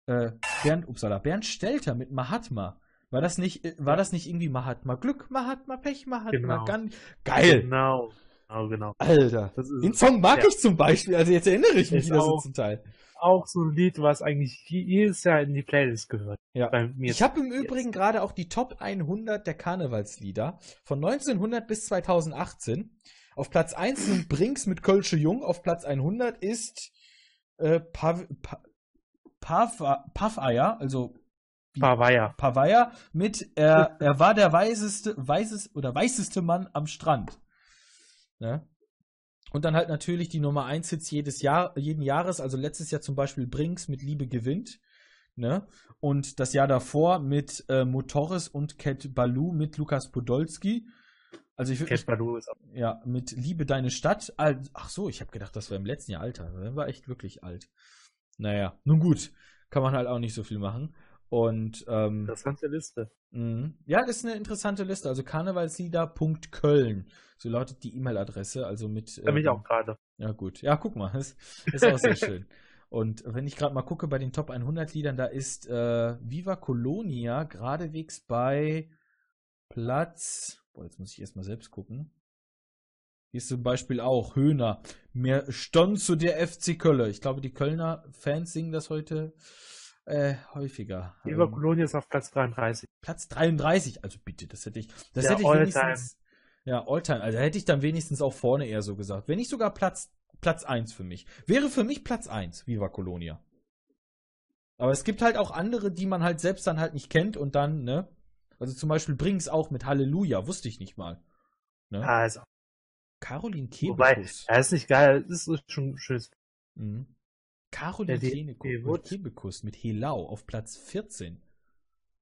äh, Bernd, upsala, Bernd Stelter mit Mahatma. War das nicht, äh, war das nicht irgendwie Mahatma Glück, Mahatma Pech, Mahatma Genau. Gan Geil! Genau. Genau, genau. Alter. Den Song mag Ja. ich zum Beispiel, also jetzt erinnere ich mich Ich wieder so zum Teil. auch so ein Lied, was eigentlich je- jedes Jahr in die Playlist gehört. Ja. Bei mir. Ich habe im Übrigen gerade auch die Top 100 der Karnevalslieder von 1900 bis 2018. Auf Platz 1 sind Brinks mit Kölsche Jung, auf Platz 100 ist äh, Pav pa Pav Paveier, also Pavaya. Paveier mit er, er war der weiseste, weißes oder weißeste Mann am Strand. Ne? Und dann halt natürlich die Nummer 1 Hits jedes Jahr, jeden Jahres, also letztes Jahr zum Beispiel Brinks mit Liebe gewinnt. Ne? Und das Jahr davor mit äh, Motoris und Cat Baloo mit Lukas Podolski. Also ich würde Cat Baloo ist auch. ja, mit Liebe deine Stadt. Ach so, ich habe gedacht, das war im letzten Jahr Alter. Der war echt wirklich alt. Naja, nun gut. Kann man halt auch nicht so viel machen. Und ähm, Interessante Liste. Mhm. Ja, das ist eine interessante Liste. Also karnevalslieder.köln. So lautet die E-Mail-Adresse. Also mit. Da bin ich ähm, auch gerade. Ja, gut. Ja, guck mal. Das ist auch sehr schön. Und wenn ich gerade mal gucke bei den Top 100 Liedern, da ist äh, Viva Colonia geradewegs bei Platz. Boah, jetzt muss ich erstmal selbst gucken. Hier ist zum Beispiel auch Höhner. Mir stand zu der FC Köln. Ich glaube, die Kölner Fans singen das heute äh, häufiger. Eva Ähm, Kolonie ist auf Platz 33. Platz 33, also bitte, das hätte ich, das Ja, hätte ich wenigstens, ja, Alltime, also hätte ich dann wenigstens auch vorne eher so gesagt. Wenn nicht sogar Platz, Platz 1 für mich. Wäre für mich Platz 1, Viva Colonia. Aber es gibt halt auch andere, die man halt selbst dann halt nicht kennt und dann, ne? Also zum Beispiel Brings auch mit Halleluja, wusste ich nicht mal. Ne? Also, Caroline wobei, Kebekus. er ist nicht geil, das ist schon schön. Mhm. Caroline Kebekus, mit Helau auf Platz 14.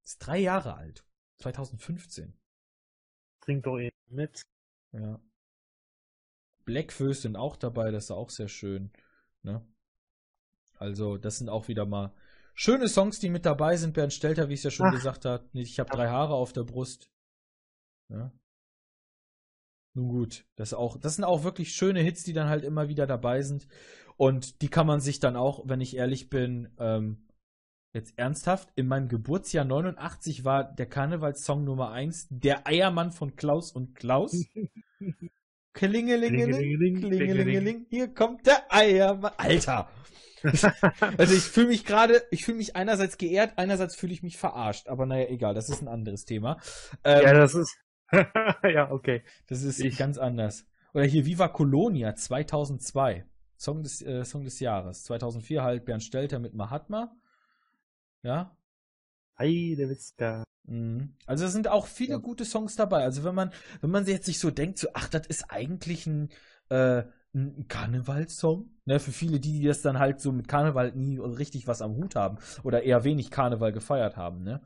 Ist drei Jahre alt. 2015. Trink doch eben mit. Ja. Blackfoes sind auch dabei, das ist auch sehr schön. Ne? Also, das sind auch wieder mal schöne Songs, die mit dabei sind. Bernd Stelter, wie ich es ja schon Ach. gesagt habe, ich habe drei Haare auf der Brust. Ja. Nun gut, das, auch, das sind auch wirklich schöne Hits, die dann halt immer wieder dabei sind. Und die kann man sich dann auch, wenn ich ehrlich bin, ähm, jetzt ernsthaft, in meinem Geburtsjahr 89 war der Karnevalssong Nummer 1 Der Eiermann von Klaus und Klaus. Klingelingeling, Klingelingeling, hier kommt der Eiermann. Alter! Also ich fühle mich gerade, ich fühle mich einerseits geehrt, einerseits fühle ich mich verarscht. Aber naja, egal, das ist ein anderes Thema. Ähm, ja, das ist. ja, okay. das ist ich- ganz anders. Oder hier Viva Colonia 2002. Song des, äh, Song des Jahres. 2004 halt Bernd Stelter mit Mahatma. Ja. Heide Witzka. Mhm. Also es sind auch viele Ja. gute Songs dabei. Also wenn man, wenn man jetzt sich so denkt, so, ach, das ist eigentlich ein, äh, ein Karnevalssong. Ne, für viele, die, die das dann halt so mit Karneval nie richtig was am Hut haben oder eher wenig Karneval gefeiert haben, ne?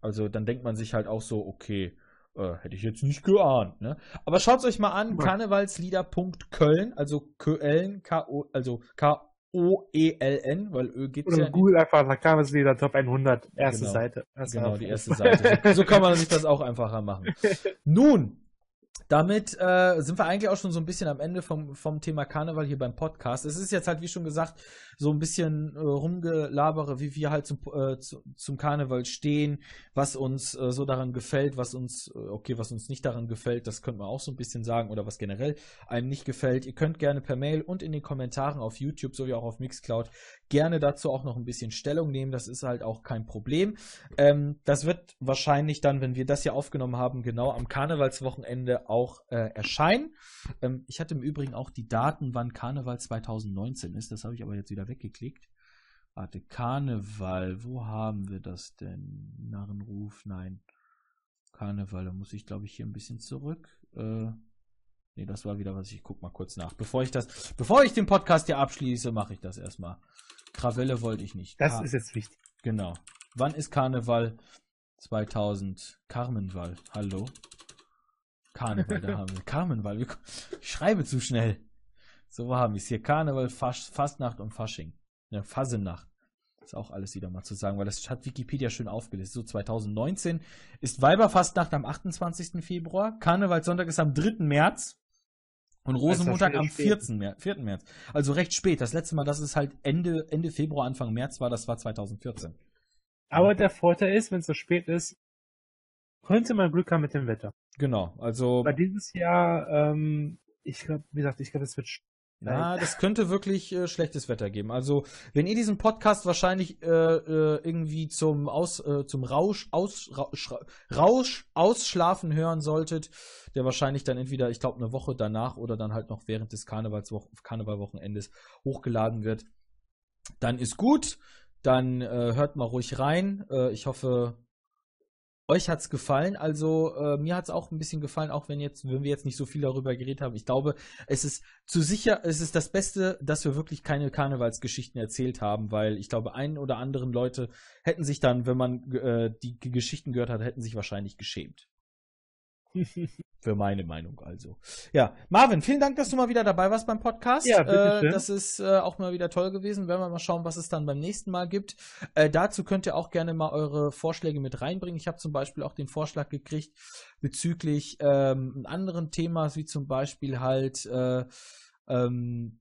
Also dann denkt man sich halt auch so, okay, äh, hätte ich jetzt nicht geahnt, ne? Aber schaut euch mal an. Karnevalslieder.köln, also Köln, K-O, also K-O-E-L-N, weil Ö gibt's Oder ja nicht. Google einfach nach Karnevalslieder Top 100. Erste Genau. Seite. Erste Genau, die erste Seite. So, so kann man sich das auch einfacher machen. Nun, damit äh, sind wir eigentlich auch schon so ein bisschen am Ende vom, vom Thema Karneval hier beim Podcast. Es ist jetzt halt, wie schon gesagt, so ein bisschen äh, rumgelabere, wie wir halt zum, äh, zu, zum Karneval stehen, was uns äh, so daran gefällt, was uns, äh, okay, was uns nicht daran gefällt, das könnte man auch so ein bisschen sagen, oder was generell einem nicht gefällt. Ihr könnt gerne per Mail und in den Kommentaren auf YouTube sowie auch auf Mixcloud gerne dazu auch noch ein bisschen Stellung nehmen. Das ist halt auch kein Problem. Ähm, das wird wahrscheinlich dann, wenn wir das hier aufgenommen haben, genau am Karnevalswochenende auch äh, erscheinen. Ähm, ich hatte im Übrigen auch die Daten, wann Karneval 2019 ist. Das habe ich aber jetzt wieder weggeklickt. Warte, Karneval, wo haben wir das denn? Narrenruf, nein. Karneval, da muss ich, glaube ich, hier ein bisschen zurück. Äh, nee, das war wieder was. Ich guck mal kurz nach. Bevor ich das, bevor ich den Podcast hier abschließe, mache ich das erstmal. Krawelle wollte ich nicht. Das Ka- ist jetzt wichtig. Genau. Wann ist Karneval 2000? Carmenval. Hallo? Karneval, da haben wir. Carmenval. wir- Ich schreibe zu schnell. So haben wir es hier. Karneval, Fasch, Fastnacht und Fasching. Ja, Fasenacht. Ist auch alles wieder mal zu sagen, weil das hat Wikipedia schön aufgelistet. So 2019 ist Weiberfastnacht am 28. Februar. Karnevalssonntag ist am 3. März. Und Rosenmontag am wieder spät. 14. März, 4. März. Also recht spät. Das letzte Mal, dass es halt Ende, Ende Februar, Anfang März war, das war 2014. Aber der Vorteil ist, wenn es so spät ist, könnte man Glück haben mit dem Wetter. Genau, also Aber dieses Jahr, ähm, ich glaube, wie gesagt, ich glaube, es wird sch- ja, das könnte wirklich äh, schlechtes Wetter geben. Also, wenn ihr diesen Podcast wahrscheinlich äh, äh, irgendwie zum Aus äh, zum Rausch aus Rausch, Rausch ausschlafen hören solltet, der wahrscheinlich dann entweder, ich glaube, eine Woche danach oder dann halt noch während des Karnevalwochenendes hochgeladen wird, dann ist gut. Dann äh, hört mal ruhig rein. Äh, ich hoffe, euch hat's gefallen. Also äh, mir hat's auch ein bisschen gefallen, auch wenn jetzt, wenn wir jetzt nicht so viel darüber geredet haben. Ich glaube, es ist zu sicher, es ist das Beste, dass wir wirklich keine Karnevalsgeschichten erzählt haben, weil ich glaube, ein oder anderen Leute hätten sich dann, wenn man äh, die Geschichten gehört hat, hätten sich wahrscheinlich geschämt. Für meine Meinung also. Ja, Marvin, vielen Dank, dass du mal wieder dabei warst beim Podcast. Ja, bitteschön. Äh, das ist äh, auch mal wieder toll gewesen. Werden wir mal schauen, was es dann beim nächsten Mal gibt. Äh, dazu könnt ihr auch gerne mal eure Vorschläge mit reinbringen. Ich habe zum Beispiel auch den Vorschlag gekriegt bezüglich ähm, anderen Themas, wie zum Beispiel halt äh, ähm,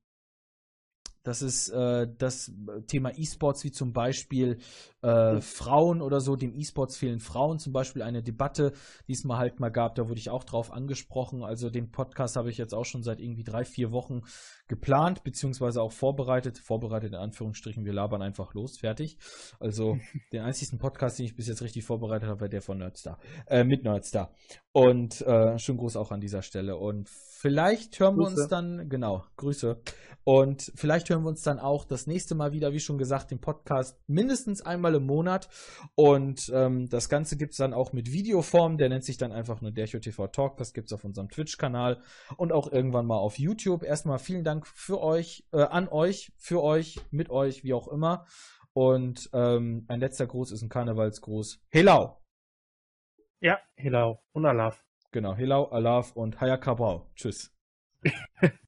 das ist äh, das Thema E-Sports, wie zum Beispiel äh, Frauen oder so. Dem E-Sports fehlen Frauen. Zum Beispiel eine Debatte, die es mal halt mal gab. Da wurde ich auch drauf angesprochen. Also den Podcast habe ich jetzt auch schon seit irgendwie drei, vier Wochen geplant, beziehungsweise auch vorbereitet. Vorbereitet in Anführungsstrichen. Wir labern einfach los. Fertig. Also den einzigsten Podcast, den ich bis jetzt richtig vorbereitet habe, war der von Nerdstar. Äh, mit Nerdstar. Und äh, schönen Gruß auch an dieser Stelle. Und vielleicht hören wir uns Grüße. dann, genau, Grüße. Und vielleicht hören wir uns dann auch das nächste Mal wieder, wie schon gesagt, den Podcast mindestens einmal im Monat. Und ähm, das Ganze gibt's dann auch mit Videoform. Der nennt sich dann einfach nur Dercho TV Talk. Das gibt's auf unserem Twitch-Kanal und auch irgendwann mal auf YouTube. Erstmal vielen Dank für euch, äh, an euch, für euch, mit euch, wie auch immer. Und ähm, ein letzter Gruß ist ein Karnevalsgruß. Helau! Ja, Helau und Alaf. Genau, Helau, Alaf und Hayakabau. Tschüss.